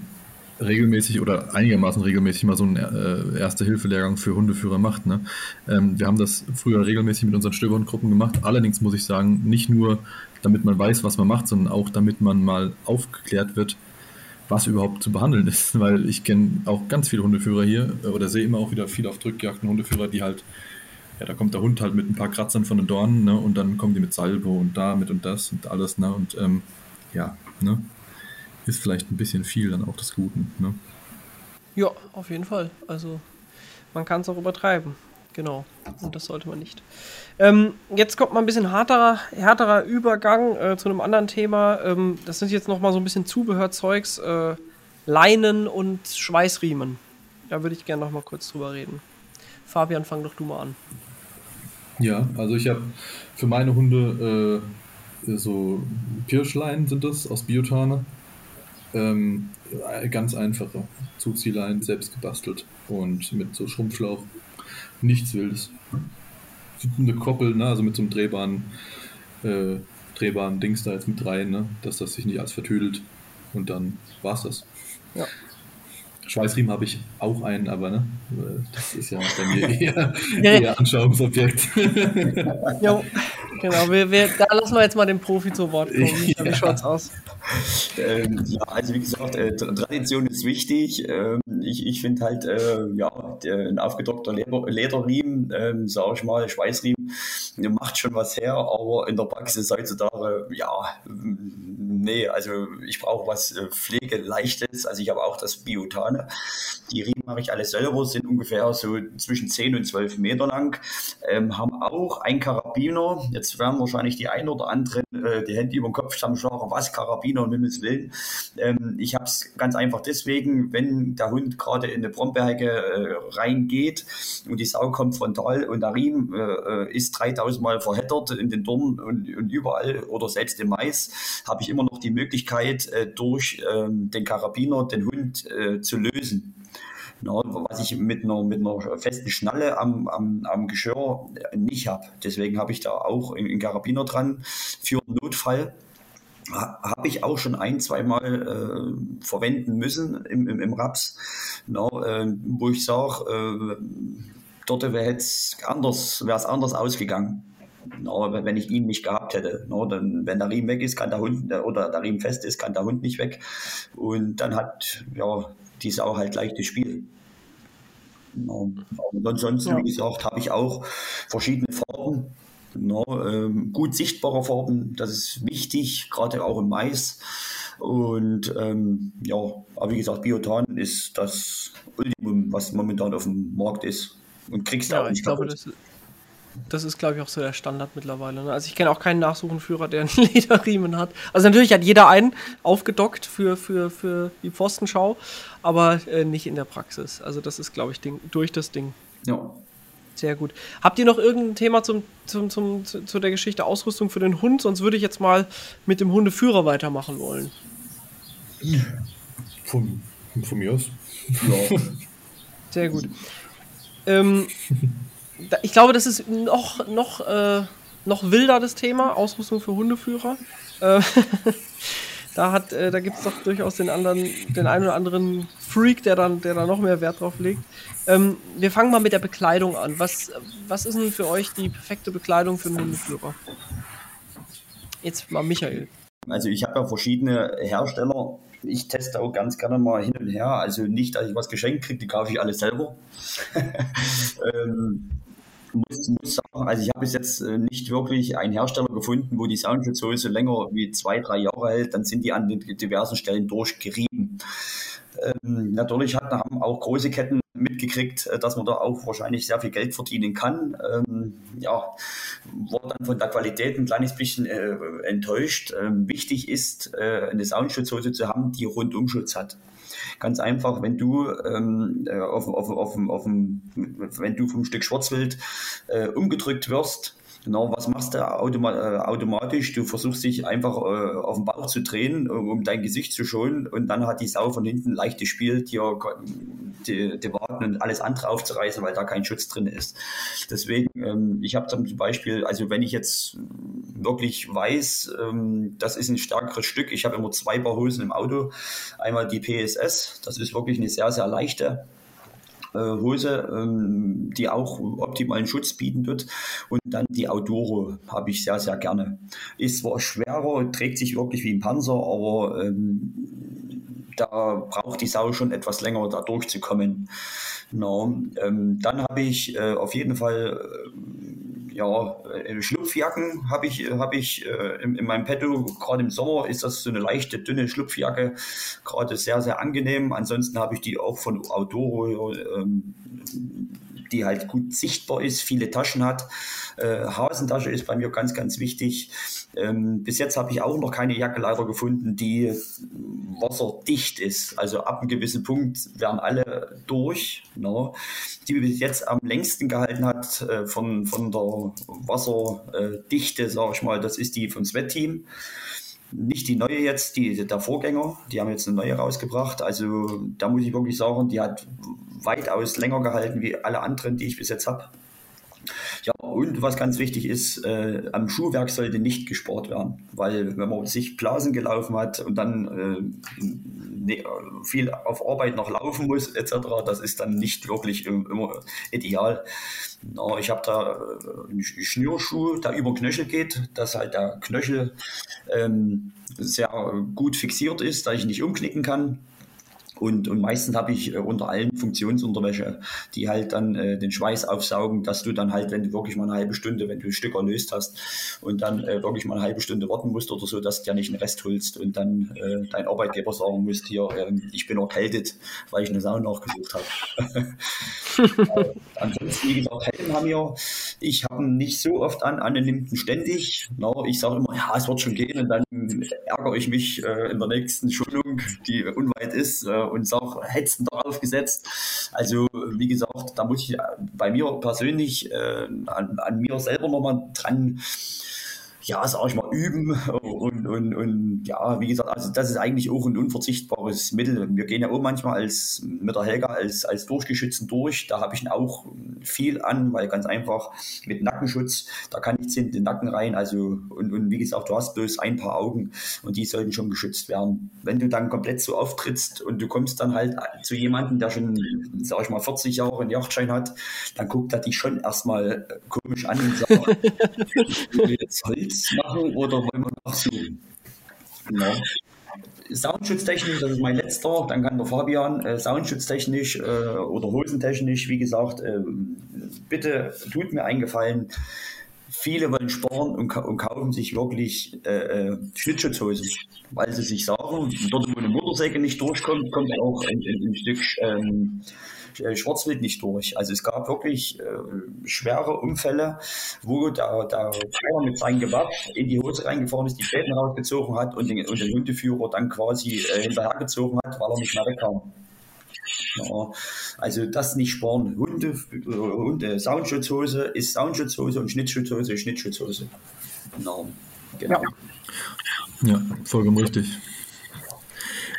regelmäßig oder einigermaßen regelmäßig mal so einen äh, Erste-Hilfe-Lehrgang für Hundeführer macht. Ne? Ähm, wir haben das früher regelmäßig mit unseren Stöberhundgruppen gemacht. Allerdings muss ich sagen, nicht nur damit man weiß, was man macht, sondern auch damit man mal aufgeklärt wird, was überhaupt zu behandeln ist. (laughs) Weil ich kenne auch ganz viele Hundeführer hier äh, oder sehe immer auch wieder viel auf Drückjagden Hundeführer, die halt, ja, da kommt der Hund halt mit ein paar Kratzern von den Dornen ne? und dann kommen die mit Salbe und damit und das und alles. Ne? Und ähm, ja, ne? ist vielleicht ein bisschen viel dann auch des Guten. Ne? Ja, auf jeden Fall. Also man kann es auch übertreiben. Genau. Und das sollte man nicht. Ähm, jetzt kommt mal ein bisschen harterer, härterer Übergang äh, zu einem anderen Thema. Ähm, das sind jetzt noch mal so ein bisschen Zubehörzeugs, äh, Leinen und Schweißriemen. Da würde ich gerne noch mal kurz drüber reden. Fabian, fang doch du mal an. Ja, also ich habe für meine Hunde äh, so Pirschleinen sind das aus Biotane. Ähm, ganz einfache Zuziehleinen, selbst gebastelt und mit so Schrumpfschlauch. Nichts Wildes. Eine Koppel, ne? also mit so einem drehbaren, äh, drehbaren Dings da jetzt mit rein, ne? dass das sich nicht alles vertüdelt. Und dann war's das. Ja. Schweißriemen habe ich auch einen, aber ne, das ist ja bei (laughs) mir eher, eher Anschauungsobjekt. jo, genau, wir, wir, da lassen wir jetzt mal den Profi zu Wort kommen. (laughs) Ja. Wie schaut's aus? Ähm, ja, also wie gesagt, äh, Tradition ist wichtig. Ähm, ich ich finde halt, äh, ja, der, ein aufgedruckter Leder, Lederriemen, ähm, sage ich mal, Schweißriemen, macht schon was her, aber in der Praxis heutzutage, ja, nee, also ich brauche was äh, Pflegeleichtes. Also ich habe auch das Biotane. Die Riemen mache ich alle selber, sind ungefähr so zwischen 10 und 12 Meter lang, ähm, haben auch ein Karabiner. Jetzt werden wahrscheinlich die ein oder anderen äh, die Hände über den Kopf zusammenschlagen, was Karabiner um Himmels Willen. Ähm, ich habe es ganz einfach deswegen, wenn der Hund gerade in eine Brombeerhecke äh, reingeht und die Sau kommt frontal und der Riemen äh, äh ist 3000 Mal verheddert in den Dornen und, und überall oder selbst im Mais, habe ich immer noch die Möglichkeit, äh, durch ähm, den Karabiner den Hund äh, zu lösen. No, was ich mit einer, mit einer festen Schnalle am, am, am Geschirr nicht habe. Deswegen habe ich da auch einen Karabiner dran für einen Notfall habe ich auch schon ein, zweimal äh, verwenden müssen im, im, im Raps, no, äh, wo ich sage, äh, dort wäre es anders, anders ausgegangen. Aber wenn ich ihn nicht gehabt hätte, no, dann, wenn der Riemen weg ist, kann der Hund, oder der Riemen fest ist, kann der Hund nicht weg. Und dann hat ja die Sau halt leichtes Spiel. No. Und ansonsten, ja. wie gesagt, habe ich auch verschiedene Farben No, ähm, gut sichtbare Farben, das ist wichtig, gerade auch im Mais. Und ähm, ja, aber wie gesagt, Biotan ist das Ultimum, was momentan auf dem Markt ist. Und kriegst du ja, auch nicht ich glaube, das, das ist, glaube ich, auch so der Standard mittlerweile. Ne? Also ich kenne auch keinen Nachsuchenführer, der einen (laughs) Lederriemen hat. Also natürlich hat jeder einen aufgedockt für, für, für die Pfostenschau, aber äh, nicht in der Praxis. Also das ist, glaube ich, Ding, durch das Ding. Ja. Sehr gut. Habt ihr noch irgendein Thema zum, zum, zum, zu, zu der Geschichte Ausrüstung für den Hund? Sonst würde ich jetzt mal mit dem Hundeführer weitermachen wollen. Von, von mir aus. Ja. (laughs) Sehr gut. Ähm, da, ich glaube, das ist noch, noch, äh, noch wilder, das Thema, Ausrüstung für Hundeführer. Äh, (laughs) da hat, äh, da gibt es doch durchaus den anderen, den einen oder anderen Freak, der dann, der da noch mehr Wert drauf legt. Ähm, wir fangen mal mit der Bekleidung an. Was, was ist denn für euch die perfekte Bekleidung für einen Hundeführer? Jetzt mal Michael. Also ich habe ja verschiedene Hersteller. Ich teste auch ganz gerne mal hin und her. Also nicht, dass ich was geschenkt kriege, die kaufe ich alle selber. (laughs) ähm, muss, muss sagen, also ich habe bis jetzt äh, nicht wirklich einen Hersteller gefunden, wo die Soundschutzhose länger wie zwei, drei Jahre hält. Dann sind die an den diversen Stellen durchgerieben. Ähm, natürlich hat, haben auch große Ketten mitgekriegt, äh, dass man da auch wahrscheinlich sehr viel Geld verdienen kann. Ähm, ja, wurde dann von der Qualität ein kleines bisschen äh, enttäuscht. Ähm, wichtig ist, äh, eine Soundschutzhose zu haben, die Rundumschutz hat. Ganz einfach, wenn du ähm, äh, auf, auf, auf, auf, wenn du vom Stück Schwarzwild äh, umgedrückt wirst, Genau, was machst du automa äh, automatisch? Du versuchst dich einfach äh, auf den Bauch zu drehen, um dein Gesicht zu schonen und dann hat die Sau von hinten leichtes Spiel, dir die, die Warten und alles andere aufzureißen, weil da kein Schutz drin ist. Deswegen, ähm, ich habe zum Beispiel, also wenn ich jetzt wirklich weiß, ähm, das ist ein stärkeres Stück, ich habe immer zwei Paar Hosen im Auto. Einmal die PSS, das ist wirklich eine sehr, sehr leichte äh, Hose, ähm, die auch optimalen Schutz bieten wird. Und dann die Outdoor habe ich sehr, sehr gerne. Ist zwar schwerer, trägt sich wirklich wie ein Panzer, aber ähm, da braucht die Sau schon etwas länger, da durchzukommen. No. Ähm, dann habe ich äh, auf jeden Fall ja, äh, Schlupfjacken habe ich, hab ich äh, in, in, meinem Petto. Gerade im Sommer ist das so eine leichte, dünne Schlupfjacke, gerade sehr, sehr angenehm. Ansonsten habe ich die auch von Outdoor, ähm, die halt gut sichtbar ist, viele Taschen hat. Äh, Hasentasche ist bei mir ganz, ganz wichtig. Ähm, bis jetzt habe ich auch noch keine Jacke leider gefunden, die wasserdicht ist. Also ab einem gewissen Punkt werden alle durch. Ne? Die bis jetzt am längsten gehalten hat äh, von, von der Wasserdichte, sage ich mal, das ist die vom Sweat-Team nicht die neue jetzt, die, der Vorgänger, die haben jetzt eine neue rausgebracht. Also da muss ich wirklich sagen, die hat weitaus länger gehalten wie alle anderen, die ich bis jetzt habe. Ja, und was ganz wichtig ist, äh, am Schuhwerk sollte nicht gespart werden, weil wenn man sich Blasen gelaufen hat und dann äh, ne, viel auf Arbeit noch laufen muss etc., das ist dann nicht wirklich immer ideal. No, ich habe da äh, einen Schnürschuh, der über Knöchel geht, dass halt der Knöchel ähm, sehr gut fixiert ist, dass ich nicht umknicken kann. Und, und meistens habe ich äh, unter allen Funktionsunterwäsche, die halt dann äh, den Schweiß aufsaugen, dass du dann halt, wenn du wirklich mal eine halbe Stunde, wenn du ein Stück erlöst hast und dann äh, wirklich mal eine halbe Stunde warten musst oder so, dass du ja nicht einen Rest holst und dann äh, dein Arbeitgeber sagen musst, hier, äh, ich bin erkältet, weil ich eine Sau nachgesucht habe. äh, (laughs) ansonsten, wie gesagt, Helm haben wir, ich habe ihn nicht so oft an, Anne nimmt ihn ständig. No, ich sage immer, ja, es wird schon gehen und dann ärgere ich mich äh, in der nächsten Schulung, die unweit ist, äh, sage, hättest du darauf gesetzt. Also, wie gesagt, da muss ich bei mir persönlich äh, an, an mir selber nochmal dran ja, sag ich mal, üben und, und, und ja, wie gesagt, also das ist eigentlich auch ein unverzichtbares Mittel. Wir gehen ja auch manchmal als mit der Helga als, als Durchgeschützten durch. Da habe ich ihn auch viel an, weil ganz einfach mit Nackenschutz, da kann nichts in den Nacken rein. Also, und, und wie gesagt, du hast bloß ein paar Augen und die sollten schon geschützt werden. Wenn du dann komplett so auftrittst und du kommst dann halt zu jemandem, der schon, sag ich mal, 40 Jahre einen Yachtschein hat, dann guckt er dich schon erstmal komisch an und sagt, (laughs) jetzt Holz Tipps machen oder wollen wir nachsuchen? Genau. Soundschutztechnisch, das ist mein letzter, dann kann der Fabian äh, soundschutztechnisch äh, oder hosentechnisch, wie gesagt, äh, bitte tut mir eingefallen, viele wollen sparen und, und kaufen sich wirklich äh, äh, Schlittschutzhosen, weil sie sich sagen, dort wo eine Motorsäge nicht durchkommt, kommt auch ein, ein, ein Stück ähm, äh, Schwarzwild nicht durch. Also es gab wirklich äh, schwere Unfälle, wo der, der Fahrer mit seinem Gewehr in die Hose reingefahren ist, die Fäden rausgezogen hat und den, und den Hundeführer dann quasi äh, hinterhergezogen hat, weil er nicht mehr wegkam. Ja, also das nicht sparen. Hunde, äh, Hunde Soundschutzhose ist Soundschutzhose und Schnittschutzhose ist Schnittschutzhose. Genau. genau. Ja, vollkommen richtig.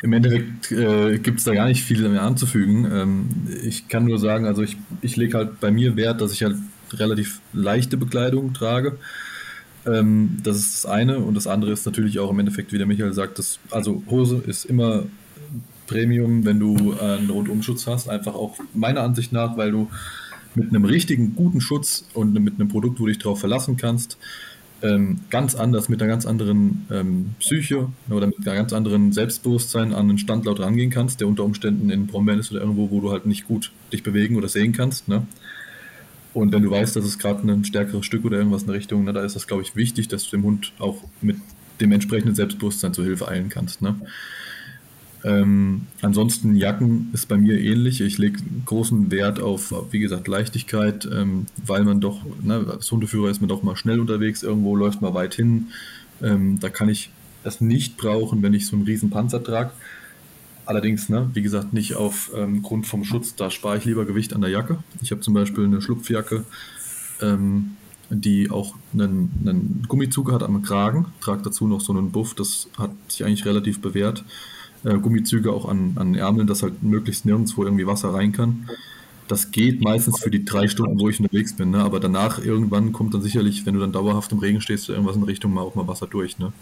Im Endeffekt äh, gibt es da gar nicht viel mehr anzufügen. Ähm, ich kann nur sagen, also ich, ich lege halt bei mir Wert, dass ich halt relativ leichte Bekleidung trage. Ähm, das ist das eine. Und das andere ist natürlich auch im Endeffekt, wie der Michael sagt, dass, also Hose ist immer Premium, wenn du einen Rundumschutz hast. Einfach auch meiner Ansicht nach, weil du mit einem richtigen guten Schutz und mit einem Produkt, wo du dich drauf verlassen kannst, ähm, ganz anders, mit einer ganz anderen ähm, Psyche oder mit einem ganz anderen Selbstbewusstsein an einen Standlaut rangehen kannst, der unter Umständen in Brombeeren ist oder irgendwo, wo du halt nicht gut dich bewegen oder sehen kannst. Ne? Und wenn du weißt, dass es gerade ein stärkeres Stück oder irgendwas in der Richtung, ne, da ist das, glaube ich, wichtig, dass du dem Hund auch mit dem entsprechenden Selbstbewusstsein zur Hilfe eilen kannst. Ne? Ähm, ansonsten Jacken ist bei mir ähnlich. Ich lege großen Wert auf, wie gesagt, Leichtigkeit, ähm, weil man doch, ne, als Hundeführer ist man doch mal schnell unterwegs, irgendwo läuft man weit hin. Ähm, da kann ich das nicht brauchen, wenn ich so einen riesen Panzer trage. Allerdings, ne, wie gesagt, nicht auf ähm, vom Schutz, da spare ich lieber Gewicht an der Jacke. Ich habe zum Beispiel eine Schlupfjacke, ähm, die auch einen, einen Gummizug hat am Kragen, trage dazu noch so einen Buff, das hat sich eigentlich relativ bewährt. Äh, Gummizüge auch an, an Ärmeln, dass halt möglichst nirgendwo irgendwie Wasser rein kann. Das geht meistens für die drei Stunden, wo ich unterwegs bin, ne? aber danach irgendwann kommt dann sicherlich, wenn du dann dauerhaft im Regen stehst, irgendwas in Richtung mal auch mal Wasser durch. Ne?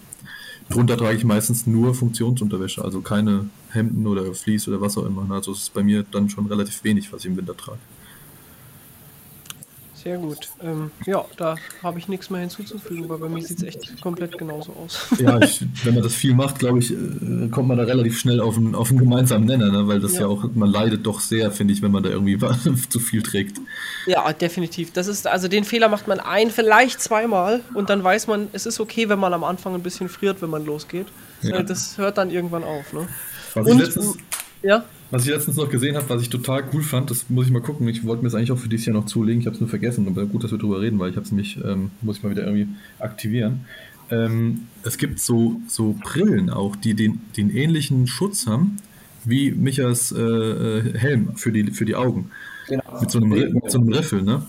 Drunter trage ich meistens nur Funktionsunterwäsche, also keine Hemden oder Vlies oder was auch immer. Ne? Also es ist bei mir dann schon relativ wenig, was ich im Winter trage. Sehr gut. Ähm, ja, da habe ich nichts mehr hinzuzufügen, weil bei mir sieht es echt komplett genauso aus. Ja, ich, wenn man das viel macht, glaube ich, äh, kommt man da relativ schnell auf einen, auf einen gemeinsamen Nenner, ne? weil das ja. ja auch, man leidet doch sehr, finde ich, wenn man da irgendwie (laughs) zu viel trägt. Ja, definitiv. Das ist, also den Fehler macht man ein, vielleicht zweimal und dann weiß man, es ist okay, wenn man am Anfang ein bisschen friert, wenn man losgeht. Ja. Äh, das hört dann irgendwann auf. Ne? Was und, ich letztens, ja? Was ich letztens noch gesehen habe, was ich total cool fand, das muss ich mal gucken. Ich wollte mir das eigentlich auch für dieses Jahr noch zulegen. Ich habe es nur vergessen. Aber gut, dass wir drüber reden, weil ich habe es nämlich, ähm, muss ich mal wieder irgendwie aktivieren. Ähm, es gibt so, so Brillen auch, die den, den ähnlichen Schutz haben wie Michas äh, äh Helm für die, für die Augen. Genau. Mit so einem, mit so einem Riffel, ne?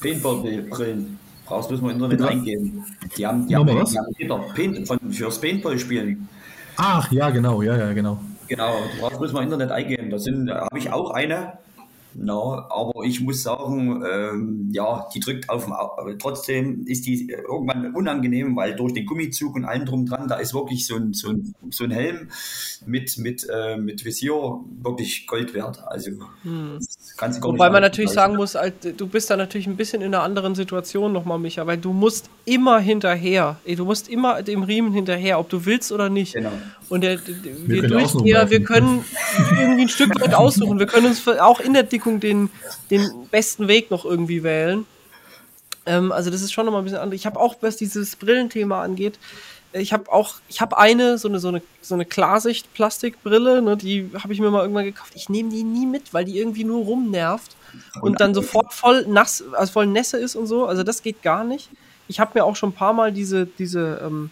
Paintball-Brillen. Brauchst du das mal im Internet ja. eingeben. Die haben, die haben, was? Die haben Paint, von, fürs Paintball spielen. Ach, ja, genau, ja, ja, genau. Genau, du brauchst bloß mal Internet eingeben. Da habe ich auch eine. No, aber ich muss sagen, ähm, ja, die drückt auf dem trotzdem ist die irgendwann unangenehm, weil durch den Gummizug und allem drum dran, da ist wirklich so ein, so ein, so ein Helm mit, mit, äh, mit Visier wirklich Gold wert. Also hm. Wobei man natürlich sagen muss, du bist da natürlich ein bisschen in einer anderen Situation nochmal, Micha, weil du musst immer hinterher, du musst immer dem Riemen hinterher, ob du willst oder nicht. Genau. Und der, wir, wir durch dir, wir können irgendwie ein Stück weit aussuchen. Wir können uns auch in der Deckung den, den besten Weg noch irgendwie wählen. Ähm, also das ist schon nochmal ein bisschen anders. Ich habe auch, was dieses Brillenthema angeht, ich habe auch, ich habe eine, so eine, so eine, so eine Klarsicht-Plastikbrille, ne, die habe ich mir mal irgendwann gekauft. Ich nehme die nie mit, weil die irgendwie nur rumnervt und dann sofort voll nass, also voll Nässe ist und so. Also das geht gar nicht. Ich habe mir auch schon ein paar Mal diese, diese, ähm,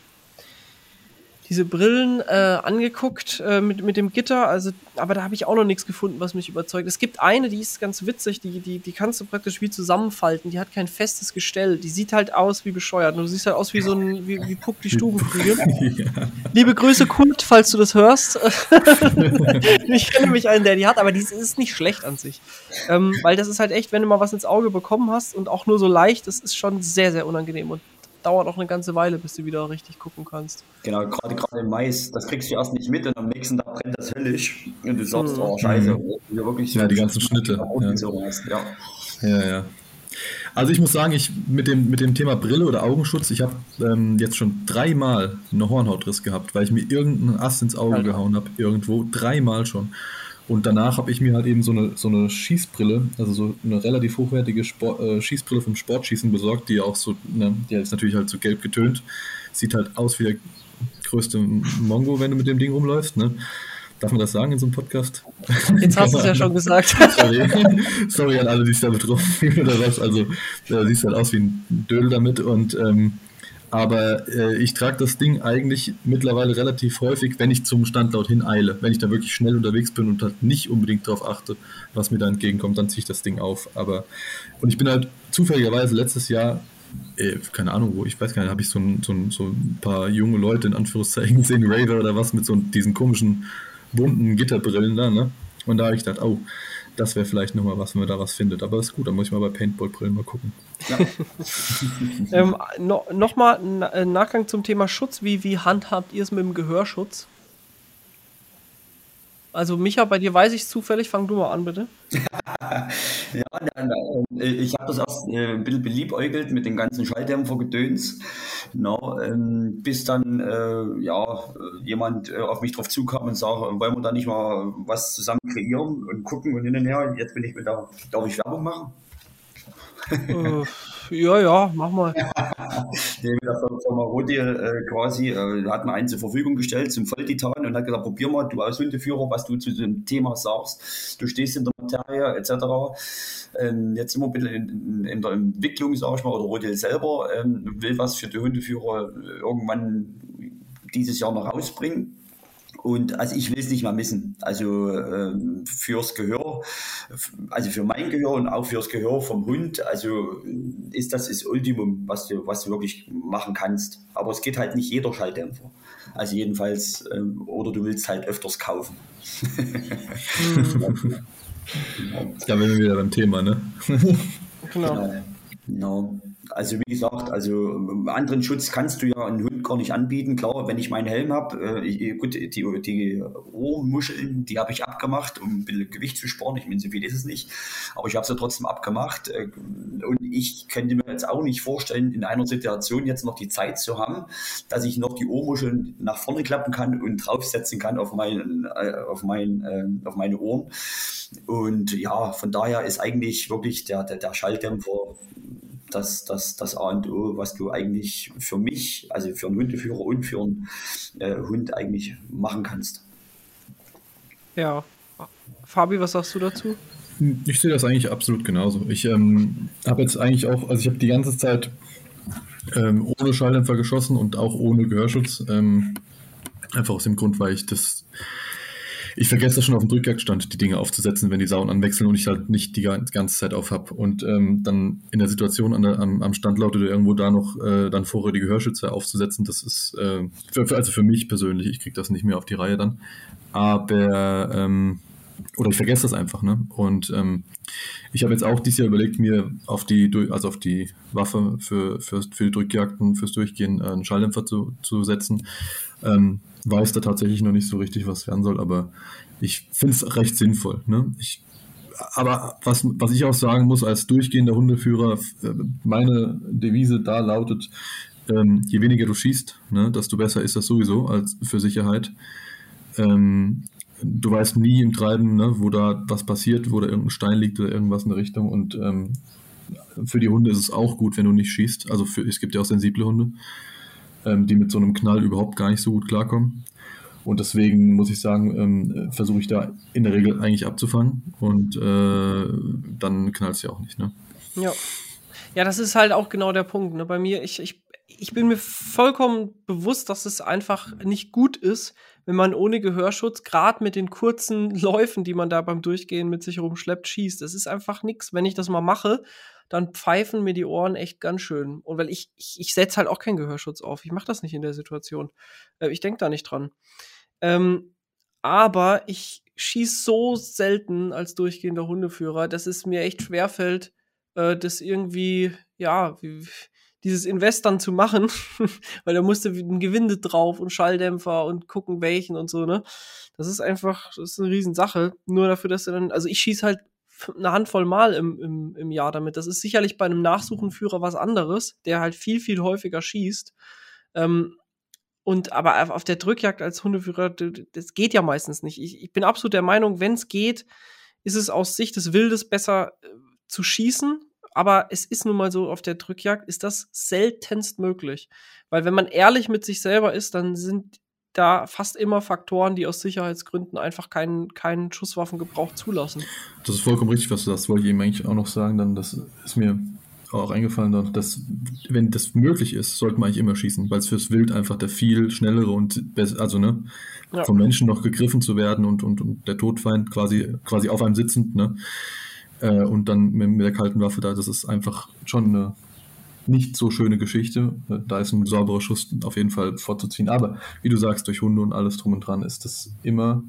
diese Brillen äh, angeguckt äh, mit, mit dem Gitter, also, aber da habe ich auch noch nichts gefunden, was mich überzeugt. Es gibt eine, die ist ganz witzig, die, die, die kannst du praktisch wie zusammenfalten, die hat kein festes Gestell, die sieht halt aus wie bescheuert. Du siehst halt aus wie so ein, wie, wie Puck die Stubenflügel. (laughs) ja. Liebe Grüße, Kult, falls du das hörst. (laughs) ich kenne mich einen, der die hat, aber die ist nicht schlecht an sich. Ähm, weil das ist halt echt, wenn du mal was ins Auge bekommen hast und auch nur so leicht, das ist schon sehr, sehr unangenehm. Und dauert auch eine ganze Weile, bis du wieder richtig gucken kannst. Genau, gerade gerade im Mais, das kriegst du erst nicht mit und am nächsten Tag brennt das höllisch und du sagst, mhm. oh scheiße, mhm. wirklich ja, die ganzen Schnitte. Ja. ja. ja, ja. Also ich muss sagen, ich mit dem, mit dem Thema Brille oder Augenschutz, ich habe ähm, jetzt schon dreimal einen Hornhautriss gehabt, weil ich mir irgendeinen Ast ins Auge ja. gehauen habe, irgendwo, dreimal schon. Und danach habe ich mir halt eben so eine, so eine Schießbrille, also so eine relativ hochwertige Sport, äh, Schießbrille vom Sportschießen besorgt, die auch so, ne, die ist natürlich halt so gelb getönt. Sieht halt aus wie der größte Mongo, wenn du mit dem Ding rumläufst, ne? Darf man das sagen in so einem Podcast? Jetzt hast du es ja schon gesagt. (laughs) Sorry. Sorry an alle, die sich da betroffen fühlen oder was. Also, äh, siehst halt aus wie ein Dödel damit und ähm, aber äh, ich trage das Ding eigentlich mittlerweile relativ häufig, wenn ich zum Standort hin eile. Wenn ich da wirklich schnell unterwegs bin und halt nicht unbedingt darauf achte, was mir da entgegenkommt, dann ziehe ich das Ding auf. Aber und ich bin halt zufälligerweise letztes Jahr, äh, keine Ahnung wo, ich weiß gar nicht, habe ich so ein, so, ein, so ein paar junge Leute in Anführungszeichen (laughs) gesehen, Raver oder was, mit so diesen komischen bunten Gitterbrillen da, ne? Und da habe ich gedacht, oh, das wäre vielleicht nochmal was, wenn man da was findet. Aber ist gut, da muss ich mal bei Paintball-Brillen mal gucken. Ja. (laughs) ähm, no, Nochmal ein äh, Nachgang zum Thema Schutz. Wie, wie handhabt ihr es mit dem Gehörschutz? Also Micha, bei dir weiß ich es zufällig. Fang du mal an, bitte. (laughs) ja, nein, nein. Äh, ich habe das erst äh, ein bisschen beliebäugelt mit den ganzen Schalldämpfer-Gedöns. No, ähm, bis dann äh, ja, jemand äh, auf mich drauf zukam und sagte, wollen wir da nicht mal was zusammen kreieren und gucken und hin und her. Jetzt bin ich mit da, darf ich Werbung machen? Äh, ja, ja, mach mal. nee, der Firma Rodi äh, quasi äh, hat mir einen zur Verfügung gestellt zum Volltitan und hat gesagt, probier mal, du als Hundeführer, was du zu dem Thema sagst. Du stehst in der Materie etc. Ähm, jetzt sind wir ein bisschen in, in, in, der Entwicklung, sag ich mal, oder Rodil selber ähm, will was für die Hundeführer irgendwann dieses Jahr noch rausbringen. Und also ich will es nicht mal missen. Also ähm, fürs Gehör, also für mein Gehör und auch fürs Gehör vom Hund, also ist das das Ultimum, was du, was du wirklich machen kannst. Aber es geht halt nicht jeder Schalldämpfer. Also jedenfalls, ähm, oder du willst halt öfters kaufen. (laughs) da wären wir wieder beim Thema, ne? (laughs) genau. genau. genau. Also wie gesagt, also ähm, anderen Schutz kannst du ja einen Hund gar nicht anbieten. Klar, wenn ich meinen Helm habe, äh, gut, die, die Ohrmuscheln, die habe ich abgemacht, um ein bisschen Gewicht zu sparen. Ich meine, so viel ist es nicht. Aber ich habe sie trotzdem abgemacht. Äh, und ich könnte mir jetzt auch nicht vorstellen, in einer Situation jetzt noch die Zeit zu haben, dass ich noch die Ohrmuscheln nach vorne klappen kann und draufsetzen kann auf, meinen, äh, auf, mein, äh, auf meine Ohren. Und ja, von daher ist eigentlich wirklich der, der, der Schalldämpfer das, das, das A und O, was du eigentlich für mich, also für einen Hundeführer und für einen äh, Hund eigentlich machen kannst. Ja. Fabi, was sagst du dazu? Ich sehe das eigentlich absolut genauso. Ich ähm, habe jetzt eigentlich auch, also ich habe die ganze Zeit ähm, ohne Schalldämpfer geschossen und auch ohne Gehörschutz. Ähm, einfach aus dem Grund, weil ich das ich vergesse schon auf dem Drückjagdstand die Dinge aufzusetzen, wenn die Sauen anwechseln und ich halt nicht die ganze Zeit auf habe. Und ähm, dann in der Situation an der, am, am Standlaut oder irgendwo da noch äh, dann vorher die Gehörschütze aufzusetzen, das ist, äh, für, also für mich persönlich, ich kriege das nicht mehr auf die Reihe dann. Aber, ähm, oder ich vergesse das einfach, ne? Und ähm, ich habe jetzt auch dieses Jahr überlegt, mir auf die, also auf die Waffe für, für, für die Drückjagden, fürs Durchgehen äh, einen Schalldämpfer zu, zu setzen. Ähm, weiß da tatsächlich noch nicht so richtig, was werden soll, aber ich finde es recht sinnvoll. Ne? Ich, aber was, was ich auch sagen muss als durchgehender Hundeführer, meine Devise da lautet, ähm, je weniger du schießt, ne, desto besser ist das sowieso als für Sicherheit. Ähm, du weißt nie im Treiben, ne, wo da was passiert, wo da irgendein Stein liegt oder irgendwas in der Richtung. Und ähm, für die Hunde ist es auch gut, wenn du nicht schießt. Also für, es gibt ja auch sensible Hunde ähm, die mit so einem Knall überhaupt gar nicht so gut klarkommen. Und deswegen muss ich sagen, ähm, versuche ich da in der Regel eigentlich abzufangen und äh, dann knallt es ja auch nicht. Ne? Ja. Ja, das ist halt auch genau der Punkt. Ne? Bei mir, ich, ich, ich bin mir vollkommen bewusst, dass es einfach nicht gut ist, wenn man ohne Gehörschutz, gerade mit den kurzen (laughs) Läufen, die man da beim Durchgehen mit sich rumschleppt, schießt. Das ist einfach nichts. Wenn ich das mal mache, dann pfeifen mir die Ohren echt ganz schön. Und weil ich, ich, ich setze halt auch keinen Gehörschutz auf. Ich mache das nicht in der Situation. Äh, ich denke da nicht dran. Ähm, aber ich schieße so selten als durchgehender Hundeführer, dass es mir echt schwerfällt, äh, das irgendwie, ja, wie, dieses Invest dann zu machen, (laughs) weil da musste ein Gewinde drauf und Schalldämpfer und gucken welchen und so, ne? Das ist einfach, das ist eine Riesensache. Nur dafür, dass du dann, also ich schieße halt eine Handvoll Mal im, im, im Jahr damit. Das ist sicherlich bei einem Nachsuchenführer was anderes, der halt viel, viel häufiger schießt. Ähm, und aber auf der Drückjagd als Hundeführer, das geht ja meistens nicht. Ich, ich bin absolut der Meinung, wenn es geht, ist es aus Sicht des Wildes besser äh, zu schießen. Aber es ist nun mal so, auf der Drückjagd ist das seltenst möglich. Weil wenn man ehrlich mit sich selber ist, dann sind da fast immer Faktoren, die aus Sicherheitsgründen einfach keinen, keinen Schusswaffengebrauch zulassen. Das ist vollkommen richtig, was du sagst. Wollte ich eben eigentlich auch noch sagen, dann das ist mir auch eingefallen, dass wenn das möglich ist, sollte man eigentlich immer schießen, weil es fürs Wild einfach der viel schnellere und besser, also ne, ja. vom Menschen noch gegriffen zu werden und, und, und der Todfeind quasi, quasi auf einem sitzend, ne, äh, und dann mit, mit der kalten Waffe da, das ist einfach schon eine nicht so schöne Geschichte. Da ist ein sauberer Schuss auf jeden Fall vorzuziehen. Aber wie du sagst, durch Hunde und alles drum und dran ist das immer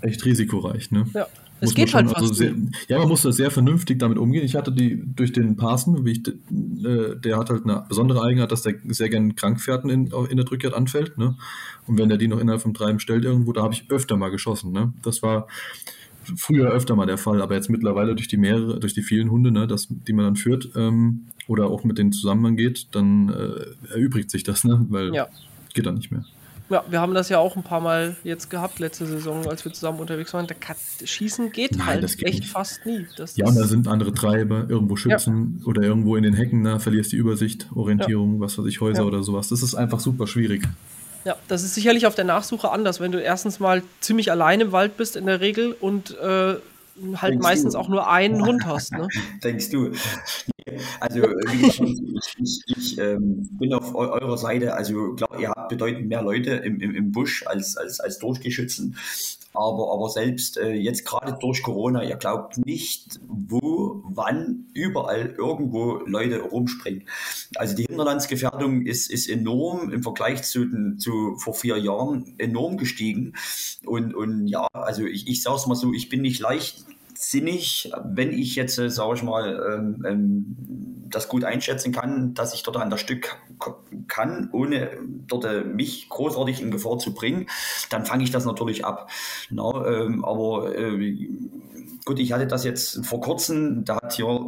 echt risikoreich. Ne? Ja. Es geht schon, halt also sehr, Ja, man muss da sehr vernünftig damit umgehen. Ich hatte die durch den Parsen, wie ich, äh, der hat halt eine besondere Eigenart, dass der sehr gerne Krankfährten in, in der Drückjagd anfällt. Ne? Und wenn der die noch innerhalb vom Treiben stellt irgendwo, da habe ich öfter mal geschossen. Ne? Das war früher öfter mal der Fall, aber jetzt mittlerweile durch die mehrere, durch die vielen Hunde, ne, das, die man dann führt ähm, oder auch mit denen zusammen geht, dann äh, erübrigt sich das, ne, weil ja. geht dann nicht mehr. Ja, wir haben das ja auch ein paar Mal jetzt gehabt letzte Saison, als wir zusammen unterwegs waren. Der Kat Schießen geht Nein, halt das geht echt nicht. fast nie. Das ja, und da sind andere Treiber, irgendwo Schützen ja. oder irgendwo in den Hecken, da verlierst die Übersicht, Orientierung, ja. was weiß ich, Häuser ja. oder sowas. Das ist einfach super schwierig. Ja, das ist sicherlich auf der Nachsuche anders, wenn du erstens mal ziemlich allein im Wald bist in der Regel und äh, halt Denkst meistens du? auch nur einen Hund hast. Ne? (laughs) Denkst du? (laughs) also ich, ich, ich ähm, bin auf eurer Seite. Also klar, ihr habt bedeutend mehr Leute im, im, im Busch als, als, als Durchgeschützen. Aber, aber selbst äh, jetzt gerade durch Corona, ihr glaubt nicht, wo, wann, überall irgendwo Leute rumspringen. Also die Hinterlandsgefährdung ist, ist enorm im Vergleich zu, zu vor vier Jahren enorm gestiegen. Und, und ja, also ich, ich sage es mal so, ich bin nicht leicht sinnig, wenn ich jetzt, äh, sage ich mal, ähm, ähm, das gut einschätzen kann, dass ich dort an das Stück kann, ohne dort äh, mich großartig in Gefahr zu bringen, dann fange ich das natürlich ab. Na, ähm, aber gut, ich hatte das jetzt vor kurzem, da hat hier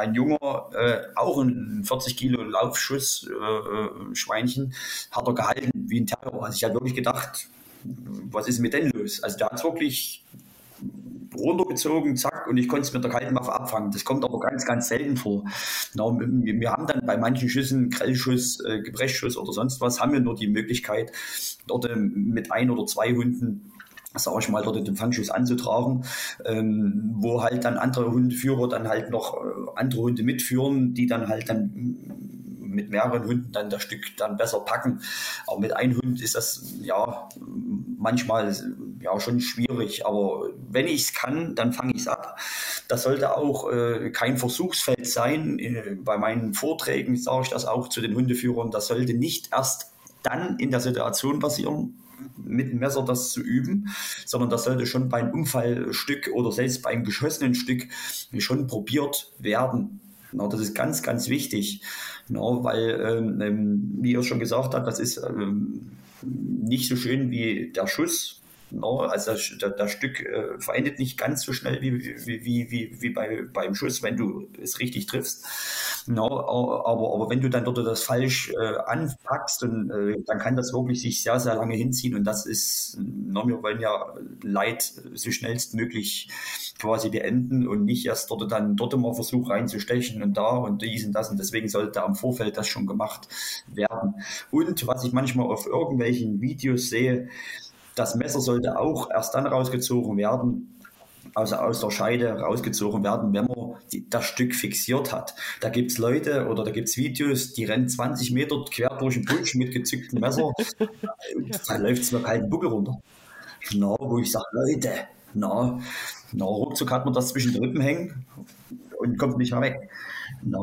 mein Junger äh, auch ein 40 Kilo Laufschuss äh, äh, Schweinchen, hat er gehalten wie ein Terror. Also ich habe wirklich gedacht, was ist mit denn los? Also der hat wirklich runtergezogen, zack, und ich konnte es mit der kalten Waffe abfangen. Das kommt aber ganz, ganz selten vor. Na, wir haben dann bei manchen Schüssen, Grellschuss, äh, Gebrechschuss oder sonst was, haben wir nur die Möglichkeit, dort äh, mit ein oder zwei Hunden sag ich mal, dort den Fangschuss anzutragen, ähm, wo halt dann andere Hundeführer dann halt noch äh, andere Hunde mitführen, die dann halt dann mit mehreren Hunden dann das Stück dann besser packen. Aber mit einem Hund ist das ja manchmal ja schon schwierig. Aber wenn ich es kann, dann fange ich es ab. Das sollte auch äh, kein Versuchsfeld sein. Äh, bei meinen Vorträgen sage ich das auch zu den Hundeführern. Das sollte nicht erst dann in der Situation passieren, mit dem Messer das zu üben, sondern das sollte schon beim Unfallstück oder selbst beim geschossenen Stück schon probiert werden. Genau, das ist ganz, ganz wichtig, genau, weil, ähm, ähm, wie ihr schon gesagt habt, das ist ähm, nicht so schön wie der Schuss, No, also das, das Stück äh, verendet nicht ganz so schnell wie, wie, wie, wie, wie bei, beim Schuss, wenn du es richtig triffst. No, aber, aber wenn du dann dort das falsch äh, anpackst, und, äh, dann kann das wirklich sich sehr, sehr lange hinziehen. Und das ist, no, wir wollen ja Leid so schnellstmöglich quasi beenden und nicht erst dort dann dort immer Versuch reinzustechen und da und dies und das. Und deswegen sollte am Vorfeld das schon gemacht werden. Und was ich manchmal auf irgendwelchen Videos sehe, das Messer sollte auch erst dann rausgezogen werden, also aus der Scheide rausgezogen werden, wenn man die, das Stück fixiert hat. Da gibt es Leute oder da gibt es Videos, die rennen 20 Meter quer durch den Busch mit gezücktem Messer. (laughs) da läuft es mir kalten Buckel runter. Genau, wo ich sage, Leute, na, na, ruckzuck hat man das zwischen den Rippen hängen und kommt nicht mehr weg. Na,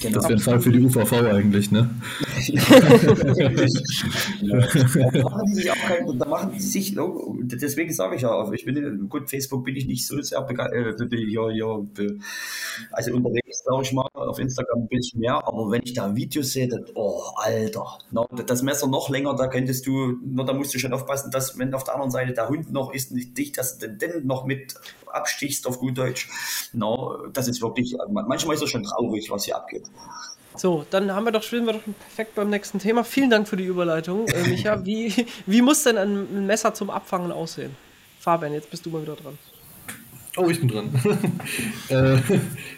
Genau. Das wäre ein Fall für die UVV eigentlich, ne? ja. Da machen sie sich auch kein, da machen sie sich, deswegen sage ich ja, ich bin, gut, Facebook bin ich nicht so sehr begeistert, äh, ja, ja, also unterwegs, sage ich mal, auf Instagram ein bisschen mehr, aber wenn ich da Videos sehe, dann, oh, Alter, das Messer noch länger, da könntest du, no, da musst du schon aufpassen, dass, wenn auf der anderen Seite der Hund noch ist, nicht dich, dass du den noch mit abstichst auf gut Deutsch, no, das ist wirklich, manchmal ist es schon traurig, was hier abgeht. So, dann haben wir doch, spielen wir doch perfekt beim nächsten Thema. Vielen Dank für die Überleitung, äh, Micha. (laughs) Wie, wie muss denn ein Messer zum Abfangen aussehen? Fabian, jetzt bist du mal wieder dran. Oh, ich bin dran. (laughs) äh,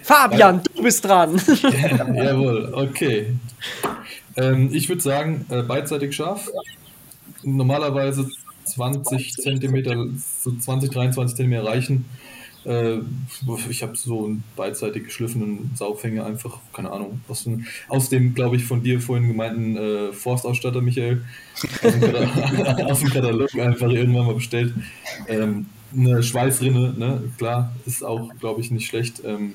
Fabian, du bist dran. (laughs) Jawohl, okay. Ähm, ich würde sagen, äh, beidseitig scharf. Normalerweise 20 cm, so 20, 23 cm reichen. Äh, ich habe so einen beidseitig geschliffenen Saugfänger einfach, keine Ahnung, aus dem, aus dem glaube ich, von dir vorhin gemeinten äh, Forstausstatter, Michael, aus dem, Katalog, (laughs) aus dem Katalog einfach irgendwann mal bestellt. Ähm, eine Schweißrinne, ne, klar, ist auch, glaube ich, nicht schlecht. Ähm,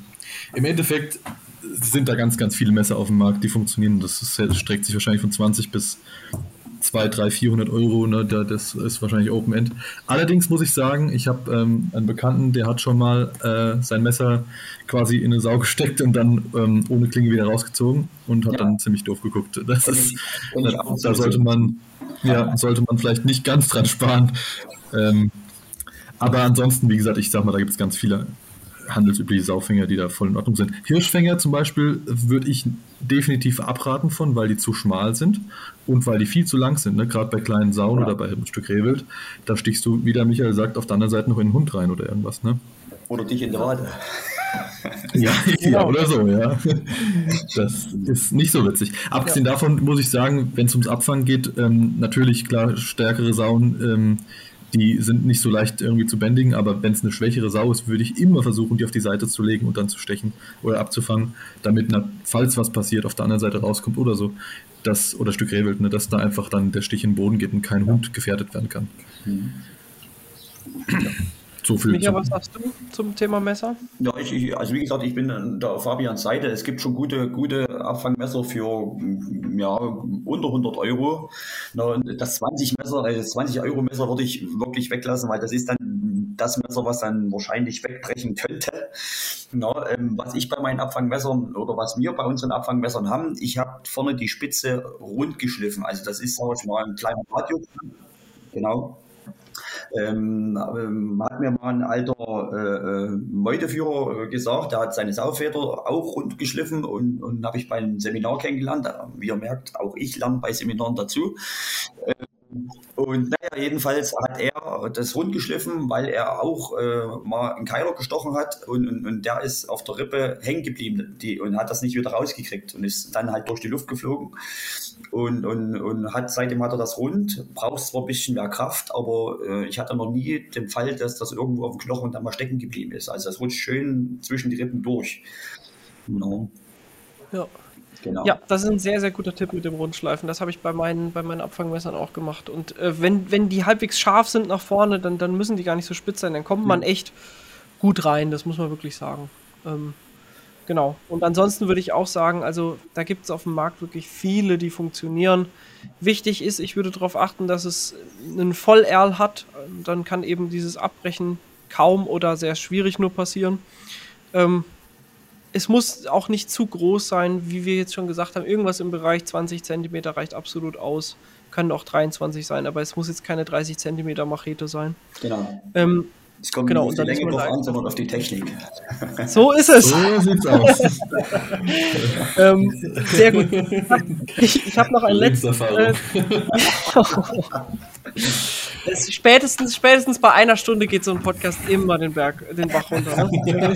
Im Endeffekt sind da ganz, ganz viele Messer auf dem Markt, die funktionieren. Das, ist, das streckt sich wahrscheinlich von 20 bis 2, 3, 400 Euro, ne, das ist wahrscheinlich Open End. Allerdings muss ich sagen, ich habe ähm, einen Bekannten, der hat schon mal äh, sein Messer quasi in eine Sau (laughs) gesteckt und dann ähm, ohne Klinge wieder rausgezogen und hat ja. dann ziemlich doof geguckt. Das ist, da, da sollte man, ja, sollte man vielleicht nicht ganz dran sparen. Ähm, aber ansonsten, wie gesagt, ich sag mal, da gibt es ganz viele handelsübliche Saufänger, die da voll in Ordnung sind. Hirschfänger zum Beispiel würde ich definitiv abraten von, weil die zu schmal sind und weil die viel zu lang sind. Ne? Gerade bei kleinen Sauen ja. oder bei einem Stück Rehwild, da stichst du, wie der Michael sagt, auf der anderen Seite noch in den Hund rein oder irgendwas. Ne? Oder dich in der Wade. (laughs) ja, (laughs) ja, oder so, ja. Das ist nicht so witzig. Abgesehen ja. davon muss ich sagen, wenn es ums Abfangen geht, ähm, natürlich klar stärkere Sauen ähm, die sind nicht so leicht irgendwie zu bändigen, aber wenn es eine schwächere Sau ist, würde ich immer versuchen, die auf die Seite zu legen und dann zu stechen oder abzufangen, damit, na, falls was passiert, auf der anderen Seite rauskommt oder so, dass, oder Stück Rehwild, ne, dass da einfach dann der Stich in den Boden geht und kein Hund gefährdet werden kann. Mhm. Ja. So viel Micha, was sagst du zum Thema Messer? Ja, ich, ich, also wie gesagt, ich bin da auf Fabians Seite. Es gibt schon gute, gute Abfangmesser für ja, unter 100 Euro. Das 20 Messer, das 20 Euro Messer würde ich wirklich weglassen, weil das ist dann das Messer, was dann wahrscheinlich wegbrechen könnte. Na, ähm, was ich bei meinen Abfangmessern oder was wir bei unseren Abfangmessern haben, ich habe vorne die Spitze rund geschliffen. Also das ist, sag ich mal, ein kleiner Radio. Genau. Ähm, ähm, hat mir mal ein alter äh, äh, Meuteführer gesagt, der hat seine Saufeder auch rund geschliffen und, und habe ich beim Seminar kennengelernt. Wie ihr merkt, auch ich lerne bei Seminaren dazu. Ähm, und naja, jedenfalls hat er das rund geschliffen, weil er auch äh, mal einen Keiler gestochen hat und, und, und, der ist auf der Rippe hängen geblieben die, und hat das nicht wieder rausgekriegt und ist dann halt durch die Luft geflogen und, und, und hat seitdem hat er das rund, braucht zwar ein bisschen mehr Kraft, aber äh, ich hatte noch nie den Fall, dass das irgendwo auf dem Knochen dann mal stecken geblieben ist. Also das rutscht schön zwischen die Rippen durch. Genau. Ja. Genau. Ja, das ist ein sehr, sehr guter Tipp mit dem Rundschleifen. Das habe ich bei meinen, bei meinen Abfangmessern auch gemacht. Und äh, wenn, wenn die halbwegs scharf sind nach vorne, dann, dann müssen die gar nicht so spitz sein. Dann kommt man echt gut rein, das muss man wirklich sagen. Ähm, genau. Und ansonsten würde ich auch sagen, also da gibt es auf dem Markt wirklich viele, die funktionieren. Wichtig ist, ich würde darauf achten, dass es einen Voll-Erl hat. Dann kann eben dieses Abbrechen kaum oder sehr schwierig nur passieren. Ähm, es muss auch nicht zu groß sein, wie wir jetzt schon gesagt haben. Irgendwas im Bereich 20 cm reicht absolut aus. Können auch 23 sein, aber es muss jetzt keine 30 cm Machete sein. Genau. Ähm, es kommt genau, nicht auf die Länge drauf an, sondern auf die Technik. So ist es. So sieht's aus. (laughs) ähm, sehr gut. Ich, ich habe noch ein letztes. Äh, (laughs) spätestens, spätestens bei einer Stunde geht so ein Podcast immer den Berg, den Bach runter. Ne? (laughs)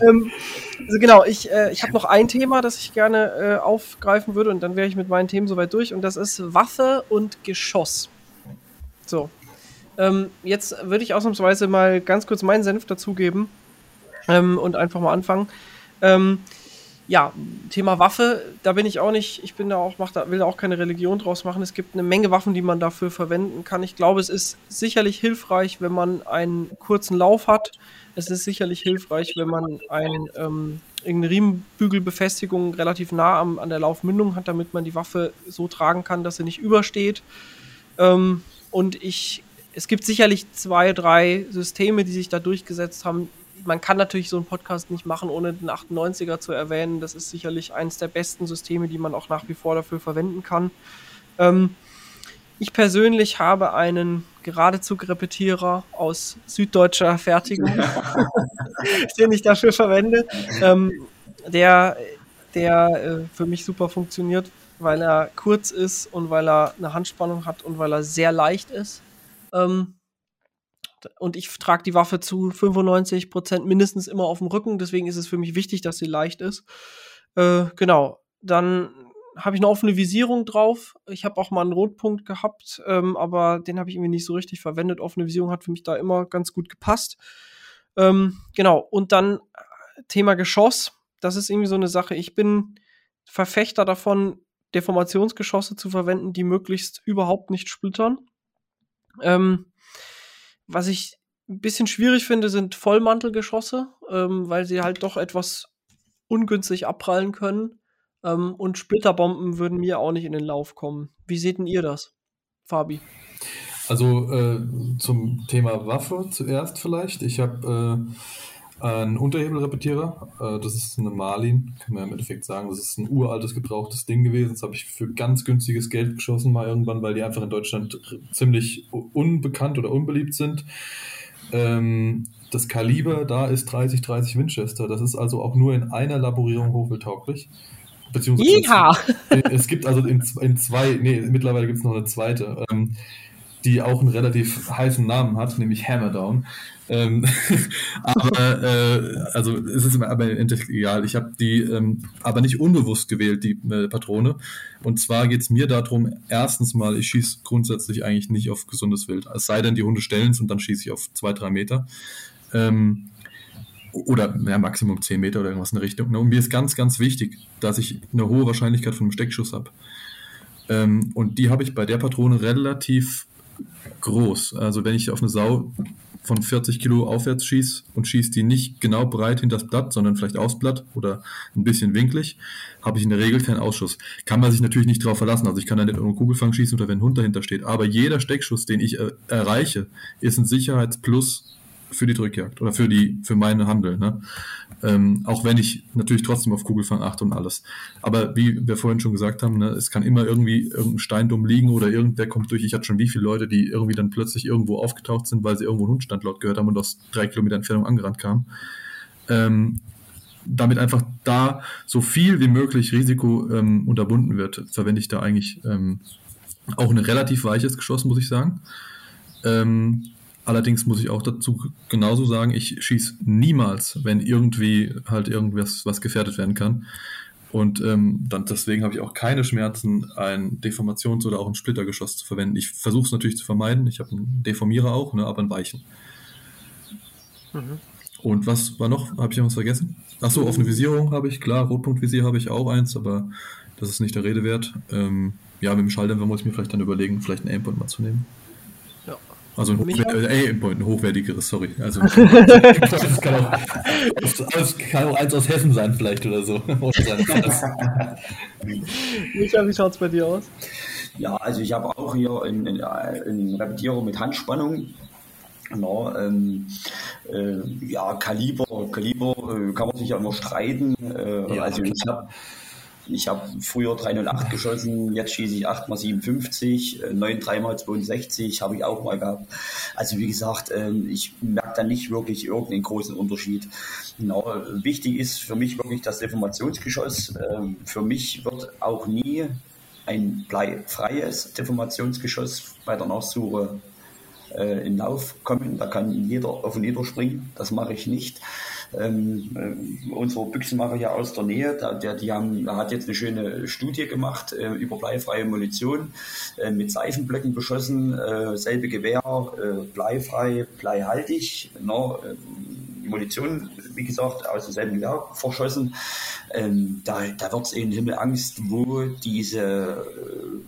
ähm, also genau, ich, äh, ich habe noch ein Thema, das ich gerne äh, aufgreifen würde und dann wäre ich mit meinen Themen soweit durch und das ist Waffe und Geschoss. So. Ähm, jetzt würde ich ausnahmsweise mal ganz kurz meinen Senf dazugeben ähm, und einfach mal anfangen. Ähm, ja, Thema Waffe, da bin ich auch nicht, ich bin da auch, mach da, will da auch keine Religion draus machen. Es gibt eine Menge Waffen, die man dafür verwenden kann. Ich glaube, es ist sicherlich hilfreich, wenn man einen kurzen Lauf hat. Es ist sicherlich hilfreich, wenn man ein, ähm, irgendeine Riemenbügelbefestigung relativ nah am, an der Laufmündung hat, damit man die Waffe so tragen kann, dass sie nicht übersteht. Ähm, und ich, es gibt sicherlich zwei, drei Systeme, die sich da durchgesetzt haben, man kann natürlich so einen Podcast nicht machen, ohne den 98er zu erwähnen. Das ist sicherlich eines der besten Systeme, die man auch nach wie vor dafür verwenden kann. Ähm, ich persönlich habe einen Geradezug-Repetierer aus süddeutscher Fertigung, (laughs) den ich dafür verwende, ähm, der, der äh, für mich super funktioniert, weil er kurz ist und weil er eine Handspannung hat und weil er sehr leicht ist. Ähm, und ich trage die Waffe zu 95 Prozent mindestens immer auf dem Rücken. Deswegen ist es für mich wichtig, dass sie leicht ist. Äh, genau. Dann habe ich eine offene Visierung drauf. Ich habe auch mal einen Rotpunkt gehabt, ähm, aber den habe ich irgendwie nicht so richtig verwendet. Offene Visierung hat für mich da immer ganz gut gepasst. Ähm, genau. Und dann äh, Thema Geschoss. Das ist irgendwie so eine Sache. Ich bin Verfechter davon, Deformationsgeschosse zu verwenden, die möglichst überhaupt nicht splittern. Ähm, was ich ein bisschen schwierig finde, sind Vollmantelgeschosse, ähm, weil sie halt doch etwas ungünstig abprallen können. Ähm, und Splitterbomben würden mir auch nicht in den Lauf kommen. Wie seht denn ihr das, Fabi? Also äh, zum Thema Waffe zuerst vielleicht. Ich habe äh, ein Unterhebelrepetierer, äh, das ist eine Marlin, kann man im Endeffekt sagen. Das ist ein uraltes, gebrauchtes Ding gewesen. Das habe ich für ganz günstiges Geld geschossen mal irgendwann, weil die einfach in Deutschland ziemlich unbekannt oder unbeliebt sind. Ähm, das Kaliber da ist 30-30 Winchester. Das ist also auch nur in einer Laborierung hochwildtauglich. Beziehungsweise ja. es, (laughs) es gibt also in, in zwei, nee, mittlerweile gibt es noch eine zweite. Die auch einen relativ heißen Namen hat, nämlich Hammerdown. Ähm, (laughs) aber äh, also es ist aber endlich egal. Ich habe die ähm, aber nicht unbewusst gewählt, die äh, Patrone. Und zwar geht es mir darum, erstens mal, ich schieße grundsätzlich eigentlich nicht auf gesundes Wild. Es sei denn, die Hunde stellen es und dann schieße ich auf zwei, drei Meter. Ähm, oder ja, Maximum 10 Meter oder irgendwas in der Richtung. Und mir ist ganz, ganz wichtig, dass ich eine hohe Wahrscheinlichkeit von einem Steckschuss habe. Ähm, und die habe ich bei der Patrone relativ groß. Also wenn ich auf eine Sau von 40 Kilo aufwärts schieße und schieße die nicht genau breit hinter das Blatt, sondern vielleicht aufs Blatt oder ein bisschen winklig, habe ich in der Regel keinen Ausschuss. Kann man sich natürlich nicht darauf verlassen. Also ich kann da nicht einen Kugelfang schießen oder wenn ein Hund dahinter steht. Aber jeder Steckschuss, den ich äh, erreiche, ist ein Sicherheitsplus für die Drückjagd oder für die für meine Handel. Ne? Ähm, auch wenn ich natürlich trotzdem auf Kugelfang achte und alles. Aber wie wir vorhin schon gesagt haben, ne, es kann immer irgendwie irgendein Stein dumm liegen oder irgendwer kommt durch. Ich hatte schon wie viele Leute, die irgendwie dann plötzlich irgendwo aufgetaucht sind, weil sie irgendwo einen Hundstandlaut gehört haben und aus drei Kilometer Entfernung angerannt kamen. Ähm, damit einfach da so viel wie möglich Risiko ähm, unterbunden wird, verwende ich da eigentlich ähm, auch ein relativ weiches Geschoss, muss ich sagen. Ähm, Allerdings muss ich auch dazu genauso sagen, ich schieße niemals, wenn irgendwie halt irgendwas was gefährdet werden kann. Und ähm, dann deswegen habe ich auch keine Schmerzen, ein Deformations- oder auch ein Splittergeschoss zu verwenden. Ich versuche es natürlich zu vermeiden. Ich habe einen Deformierer auch, ne, aber einen weichen. Mhm. Und was war noch? Habe ich noch was vergessen? Achso, offene Visierung habe ich, klar, Rotpunktvisier habe ich auch eins, aber das ist nicht der Rede wert. Ähm, ja, mit dem Schalldämpfer muss ich mir vielleicht dann überlegen, vielleicht einen Aimpoint mal zu nehmen. Also ein, äh, ein hochwertigeres, sorry. Also (laughs) das kann, auch, das kann auch eins aus Hessen sein vielleicht oder so. (laughs) (laughs) Micha, wie schaut es bei dir aus? Ja, also ich habe auch hier einen, einen Repetierer mit Handspannung. No, ähm, äh, ja, Kaliber, Kaliber äh, kann man sich ja immer streiten. Äh, ja, also ich habe ich habe früher 308 geschossen, jetzt schieße ich 8x57, 9 3x62 habe ich auch mal gehabt. Also wie gesagt, ähm, ich merke da nicht wirklich irgendeinen großen Unterschied. Genau, wichtig ist für mich wirklich das Deformationsgeschoss. Ähm, für mich wird auch nie ein bleifreies Deformationsgeschoss bei der Nachsuche äh, in Lauf kommen. Da kann jeder auf und nieder springen. Das mache ich nicht ähm, äh, unsere Büchsenmacher hier aus der Nähe, der, der, die haben, der hat jetzt eine schöne Studie gemacht äh, über bleifreie Munition, äh, mit Seifenblöcken beschossen, äh, selbe Gewehr, äh, bleifrei, bleihaltig, no, äh, Munition, wie gesagt, aus demselben Gewehr verschossen. Ähm, da da wird es in Himmel Angst, wo diese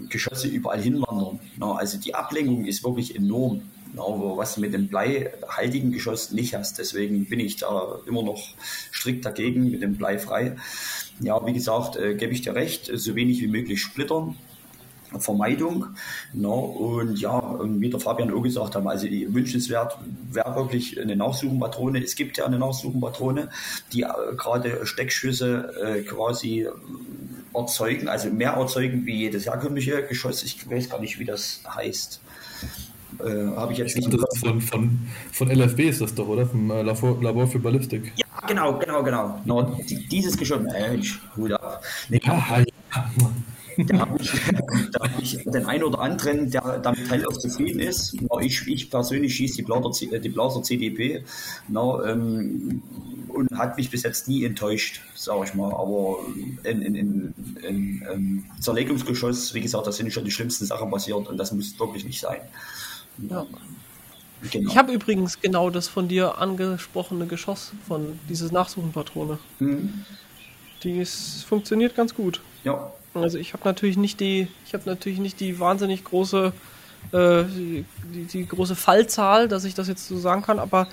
Geschosse überall hinwandern. No, also die Ablenkung ist wirklich enorm genau, was du mit dem bleihaltigen Geschoss nicht hast. Deswegen bin ich da immer noch strikt dagegen mit dem Blei frei. Ja, wie gesagt, äh, gebe ich dir recht, so wenig wie möglich splittern. Vermeidung. No, und ja, und wie der Fabian auch gesagt hat, also wünschenswert wäre wirklich eine Nachsuchenpatrone. Es gibt ja eine Nachsuchenpatrone, die äh, gerade Steckschüsse äh, quasi erzeugen, also mehr erzeugen wie jedes herkömmliche Geschoss. Ich weiß gar nicht, wie das heißt. Äh, Habe ich jetzt ich nicht. Das von, von, von LFB ist das doch, oder? Vom äh, Labor, Labor für Ballistik. Ja, genau, genau, genau. No, dieses Geschoss, Mensch, Hut ab. Nee, ja, ja. Da habe ich, hab ich, den einen oder anderen, der damit halt auch zufrieden ist. No, ich, ich persönlich schieße die Blaser, die Blaser CDP no, ähm, und hat mich bis jetzt nie enttäuscht, sage ich mal. Aber in, in, in, in ähm, Zerlegungsgeschoss, wie gesagt, da sind schon die schlimmsten Sachen passiert und das muss wirklich nicht sein. Ja. Genau. Ich habe übrigens genau das von dir angesprochene Geschoss von dieses Nachsuchenpatrone. Mhm. Die ist, funktioniert ganz gut. Ja. Also ich habe natürlich nicht die, ich habe natürlich nicht die wahnsinnig große, äh, die, die, große Fallzahl, dass ich das jetzt so sagen kann, aber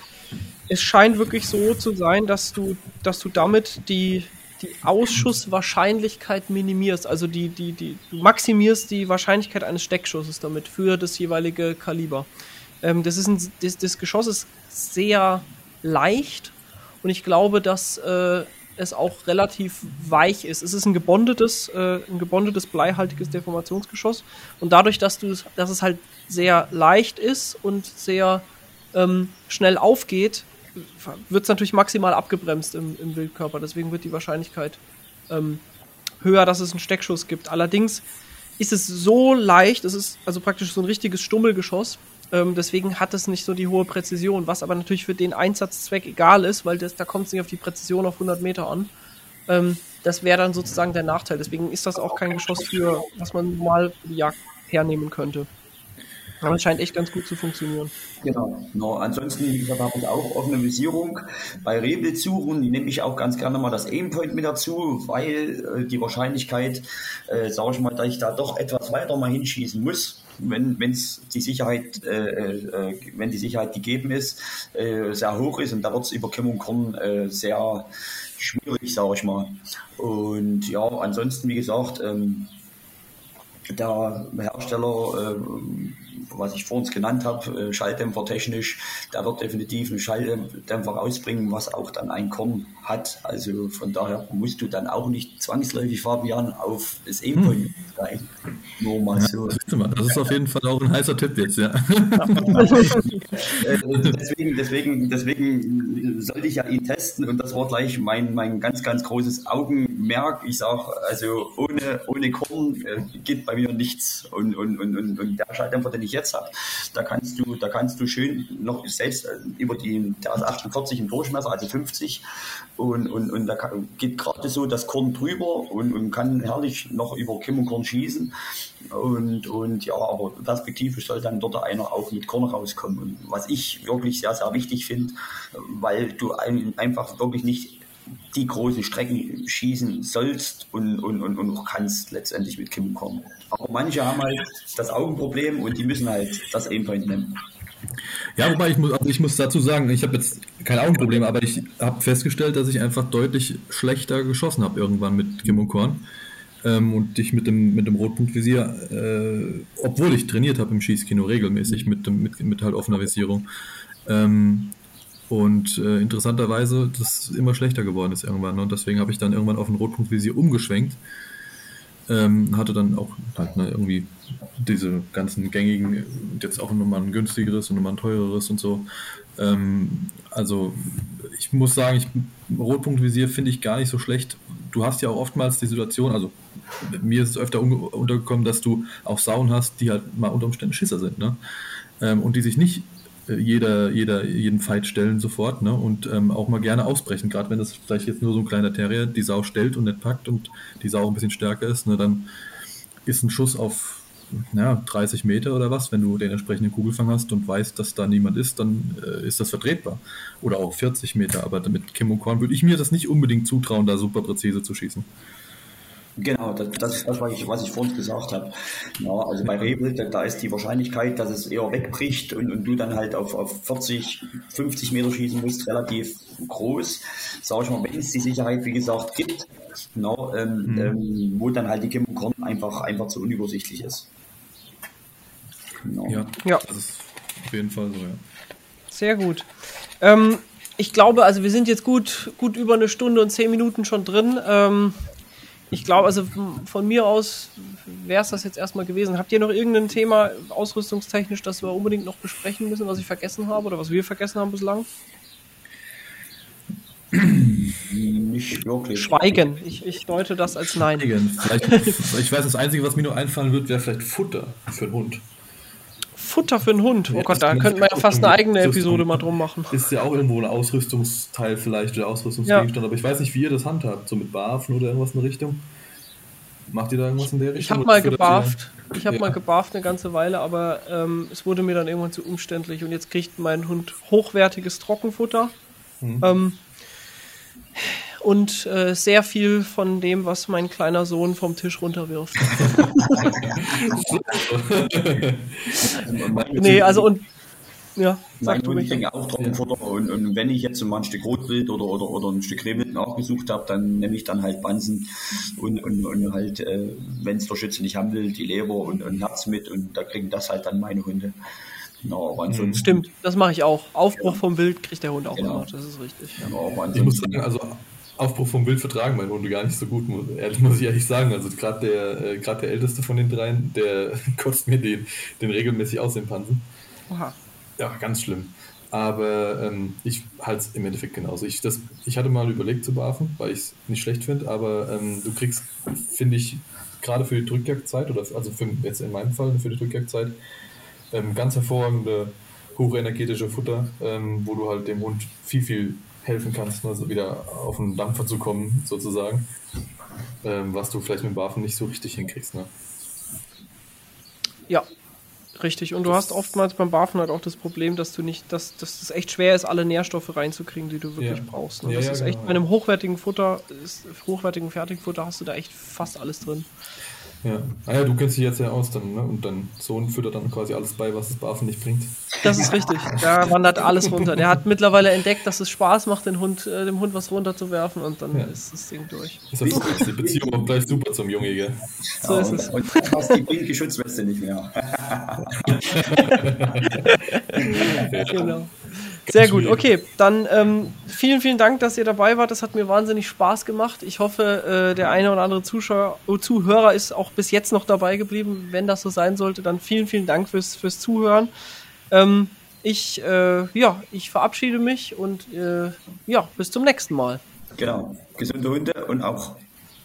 es scheint wirklich so zu sein, dass du, dass du damit die die Ausschusswahrscheinlichkeit minimierst, also die, die, die, du maximierst die Wahrscheinlichkeit eines Steckschusses damit für das jeweilige Kaliber. Ähm, das, ist ein, das, das Geschoss ist sehr leicht und ich glaube, dass äh, es auch relativ weich ist. Es ist ein gebondetes, äh, ein gebondetes bleihaltiges Deformationsgeschoss und dadurch, dass du, dass es halt sehr leicht ist und sehr ähm, schnell aufgeht, wird es natürlich maximal abgebremst im, im, Wildkörper. Deswegen wird die Wahrscheinlichkeit ähm, höher, dass es einen Steckschuss gibt. Allerdings ist es so leicht, es ist also praktisch so ein richtiges Stummelgeschoss. Ähm, deswegen hat es nicht so die hohe Präzision, was aber natürlich für den Einsatzzweck egal ist, weil das, da kommt es nicht auf die Präzision auf 100 Meter an. Ähm, das wäre dann sozusagen der Nachteil. Deswegen ist das auch kein Geschoss für, was man mal für die Jagd hernehmen könnte. Aber es scheint echt ganz gut zu funktionieren. Genau. No, ansonsten, wie gesagt, habe ich auch offene Visierung bei Rebildsuchen. Die nehme ich auch ganz gerne mal das Aimpoint mit dazu, weil äh, die Wahrscheinlichkeit, äh, sage ich mal, dass ich da doch etwas weiter mal hinschießen muss, wenn wenn's die Sicherheit, äh, äh, wenn die Sicherheit gegeben ist, äh, sehr hoch ist und da wird es über Kim und Korn äh, sehr schwierig, sage ich mal. Und ja, ansonsten, wie gesagt, ähm, der Hersteller, äh, was ich vor uns genannt habe, äh, Schalldämpfer technisch, der wird definitiv einen Schalldämpfer rausbringen, was auch dann ein Korn hat. Also von daher musst du dann auch nicht zwangsläufig, Fabian, auf das E-Point hm. steigen. Nur mal ja, so. Das ist auf jeden Fall auch ein heißer Tipp jetzt, ja. (laughs) Äh, deswegen, deswegen, deswegen sollte ich ja ihn testen und das war gleich mein, mein ganz, ganz großes Augenmerk. Ich sage, also ohne, ohne Korn äh, geht bei mir nichts. Und, und, und, und, und der Schalldämpfer, den ich jetzt habe, da kannst du, da kannst du schön noch selbst äh, über die, der ist 48 im Durchmesser, also 50 und, und, und da geht gerade so das Korn drüber und, und kann herrlich noch über Kim und Korn schießen. Und, und ja, aber perspektivisch soll dann dort einer auch mit Korn rauskommen. Und was ich wirklich sehr, sehr wichtig finde, weil du ein, einfach wirklich nicht die großen Strecken schießen sollst und, und, und, und kannst letztendlich mit Kim kommen. Aber manche haben halt das Augenproblem und die müssen halt das Aimpoint nehmen. Ja, wobei ich muss, also ich muss dazu sagen, ich habe jetzt kein Augenproblem, aber ich habe festgestellt, dass ich einfach deutlich schlechter geschossen habe irgendwann mit Kim und Korn. Ähm, und ich mit dem, mit dem Rotpunktvisier, äh, obwohl ich trainiert habe im Schießkino regelmäßig mit, dem, mit, mit halt offener Visierung. Ähm, und äh, interessanterweise, das immer schlechter geworden ist irgendwann. Ne? Und deswegen habe ich dann irgendwann auf ein Rotpunktvisier umgeschwenkt. Ähm, hatte dann auch halt ne, irgendwie diese ganzen gängigen, jetzt auch nochmal ein günstigeres und nochmal ein teureres und so. Ähm, also ich muss sagen, ich, Rotpunktvisier finde ich gar nicht so schlecht. Du hast ja auch oftmals die Situation, also mir ist es öfter untergekommen, dass du auch Sauen hast, die halt mal unter Umständen Schisser sind, ne? Ähm, und die sich nicht jeder, jeder, jeden Fight stellen sofort, ne? Und ähm, auch mal gerne ausbrechen, gerade wenn das vielleicht jetzt nur so ein kleiner Terrier die Sau stellt und nicht packt und die Sau ein bisschen stärker ist, ne? Dann ist ein Schuss auf ja, 30 Meter oder was, wenn du den entsprechenden Kugelfang hast und weißt, dass da niemand ist, dann äh, ist das vertretbar. Oder auch 40 Meter, aber mit Kim und Korn würde ich mir das nicht unbedingt zutrauen, da super präzise zu schießen. Genau, das, das ist das, was ich, was ich vorhin gesagt habe. Ja, also bei Rebel, da, da, ist die Wahrscheinlichkeit, dass es eher wegbricht und, und du dann halt auf, auf 40, 50 Meter schießen musst, relativ groß. Sag ich mal, wenn es die Sicherheit, wie gesagt, gibt, na, ähm, mhm. ähm, wo dann halt die Kim Korn einfach, einfach zu unübersichtlich ist. Genau. Ja, ja, das ist auf jeden Fall so, ja. Sehr gut. Ähm, ich glaube, also wir sind jetzt gut, gut über eine Stunde und zehn Minuten schon drin. Ähm, ich glaube, also von mir aus wäre es das jetzt erstmal gewesen. Habt ihr noch irgendein Thema ausrüstungstechnisch, das wir unbedingt noch besprechen müssen, was ich vergessen habe oder was wir vergessen haben bislang? Nicht wirklich. Schweigen. Ich, ich deute das als Nein. ich weiß, das Einzige, was mir nur einfallen wird, wäre vielleicht Futter für einen Hund. Futter für einen Hund. Oh Gott, da könnten wir ja fast eine eigene Episode mal drum machen. Ist ja auch irgendwo ein Ausrüstungsteil vielleicht oder Ausrüstungsgegenstand, ja. aber ich weiß nicht, wie ihr das handhabt, so mit Barfen oder irgendwas in der Richtung. Macht ihr da irgendwas in der Richtung? Ich habe mal gebarft. Ich habe ja. mal gebarft eine ganze Weile, aber ähm, es wurde mir dann irgendwann zu umständlich und jetzt kriegt mein Hund hochwertiges Trockenfutter. Mhm. Ähm, und äh, sehr viel von dem, was mein kleiner Sohn vom Tisch runterwirft. (laughs) nee, also und ja, mein Hund kriegt auch Trockenfutter und, und, wenn ich jetzt mal ein Stück Rotwild oder, oder, oder ein Stück Rehwild nachgesucht habe, dann nehme ich dann halt Bansen und, und, und halt, äh, wenn es der Schütze nicht haben will, die Leber und, und Herz mit und da kriegen das halt dann meine Hunde. Genau, aber ansonsten, Stimmt, das mache ich auch. Aufbruch ja. vom Wild kriegt der Hund auch genau. immer, das ist richtig. Genau, aber ich muss sagen, also Aufbruch vom Wild vertragen meine Hunde gar nicht so gut, ehrlich muss ich ehrlich sagen. Also gerade der, äh, der älteste von den dreien, der (laughs) kostet mir den, den regelmäßig aus den Pansen. Oha. Ja, ganz schlimm. Aber ähm, ich halte es im Endeffekt genauso. Ich, das, ich hatte mal überlegt zu barfen, weil ich es nicht schlecht finde, aber ähm, du kriegst, finde ich, gerade für die Drückjagdzeit, oder also für, jetzt in meinem Fall für die Drückjagdzeit, ähm, ganz hervorragende hochenergetische Futter, ähm, wo du halt dem Hund viel, viel helfen kannst, also wieder auf den Dampfer zu kommen, sozusagen. Ähm, was du vielleicht mit dem Waffen nicht so richtig hinkriegst. Ne? Ja, richtig. Und du hast oftmals beim Barfen halt auch das Problem, dass du nicht, dass, dass es echt schwer ist, alle Nährstoffe reinzukriegen, die du wirklich ja. brauchst. Ne? Ja, das ja, ist echt genau. bei einem hochwertigen Futter, ist, hochwertigen Fertigfutter hast du da echt fast alles drin. Ja. Ah ja, du kennst dich jetzt ja aus dann, ne? Und dein Sohn füttert dann quasi alles bei, was das Bafen nicht bringt. Das ist richtig. Da wandert alles runter. Der hat mittlerweile entdeckt, dass es Spaß macht, den Hund, äh, dem Hund was runterzuwerfen und dann ja. ist das Ding durch. Das ist die Beziehung auch gleich super zum Junge, gell? So ja, ist es. Und du hast die pinke Schutzweste nicht mehr. (laughs) (laughs) genau. Sehr gut, okay. Dann ähm, vielen, vielen Dank, dass ihr dabei wart. Das hat mir wahnsinnig Spaß gemacht. Ich hoffe, äh, der eine oder andere Zuschauer, oh, Zuhörer ist auch bis jetzt noch dabei geblieben. Wenn das so sein sollte, dann vielen, vielen Dank fürs, fürs Zuhören. Ähm, ich, äh, ja, ich verabschiede mich und äh, ja, bis zum nächsten Mal. Genau. Gesunde Hunde und auch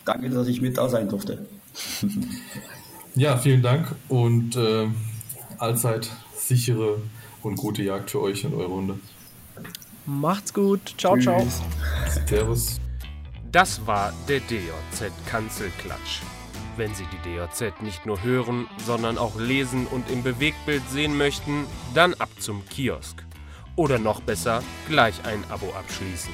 danke, dass ich mit da sein durfte. (laughs) ja, vielen Dank und äh, allzeit sichere und gute Jagd für euch und eure Hunde. Macht's gut. Ciao, Tschüss. ciao. Servus. Das war der DJZ Kanzelklatsch. Wenn Sie die DJZ nicht nur hören, sondern auch lesen und im Bewegtbild sehen möchten, dann ab zum Kiosk. Oder noch besser, gleich ein Abo abschließen.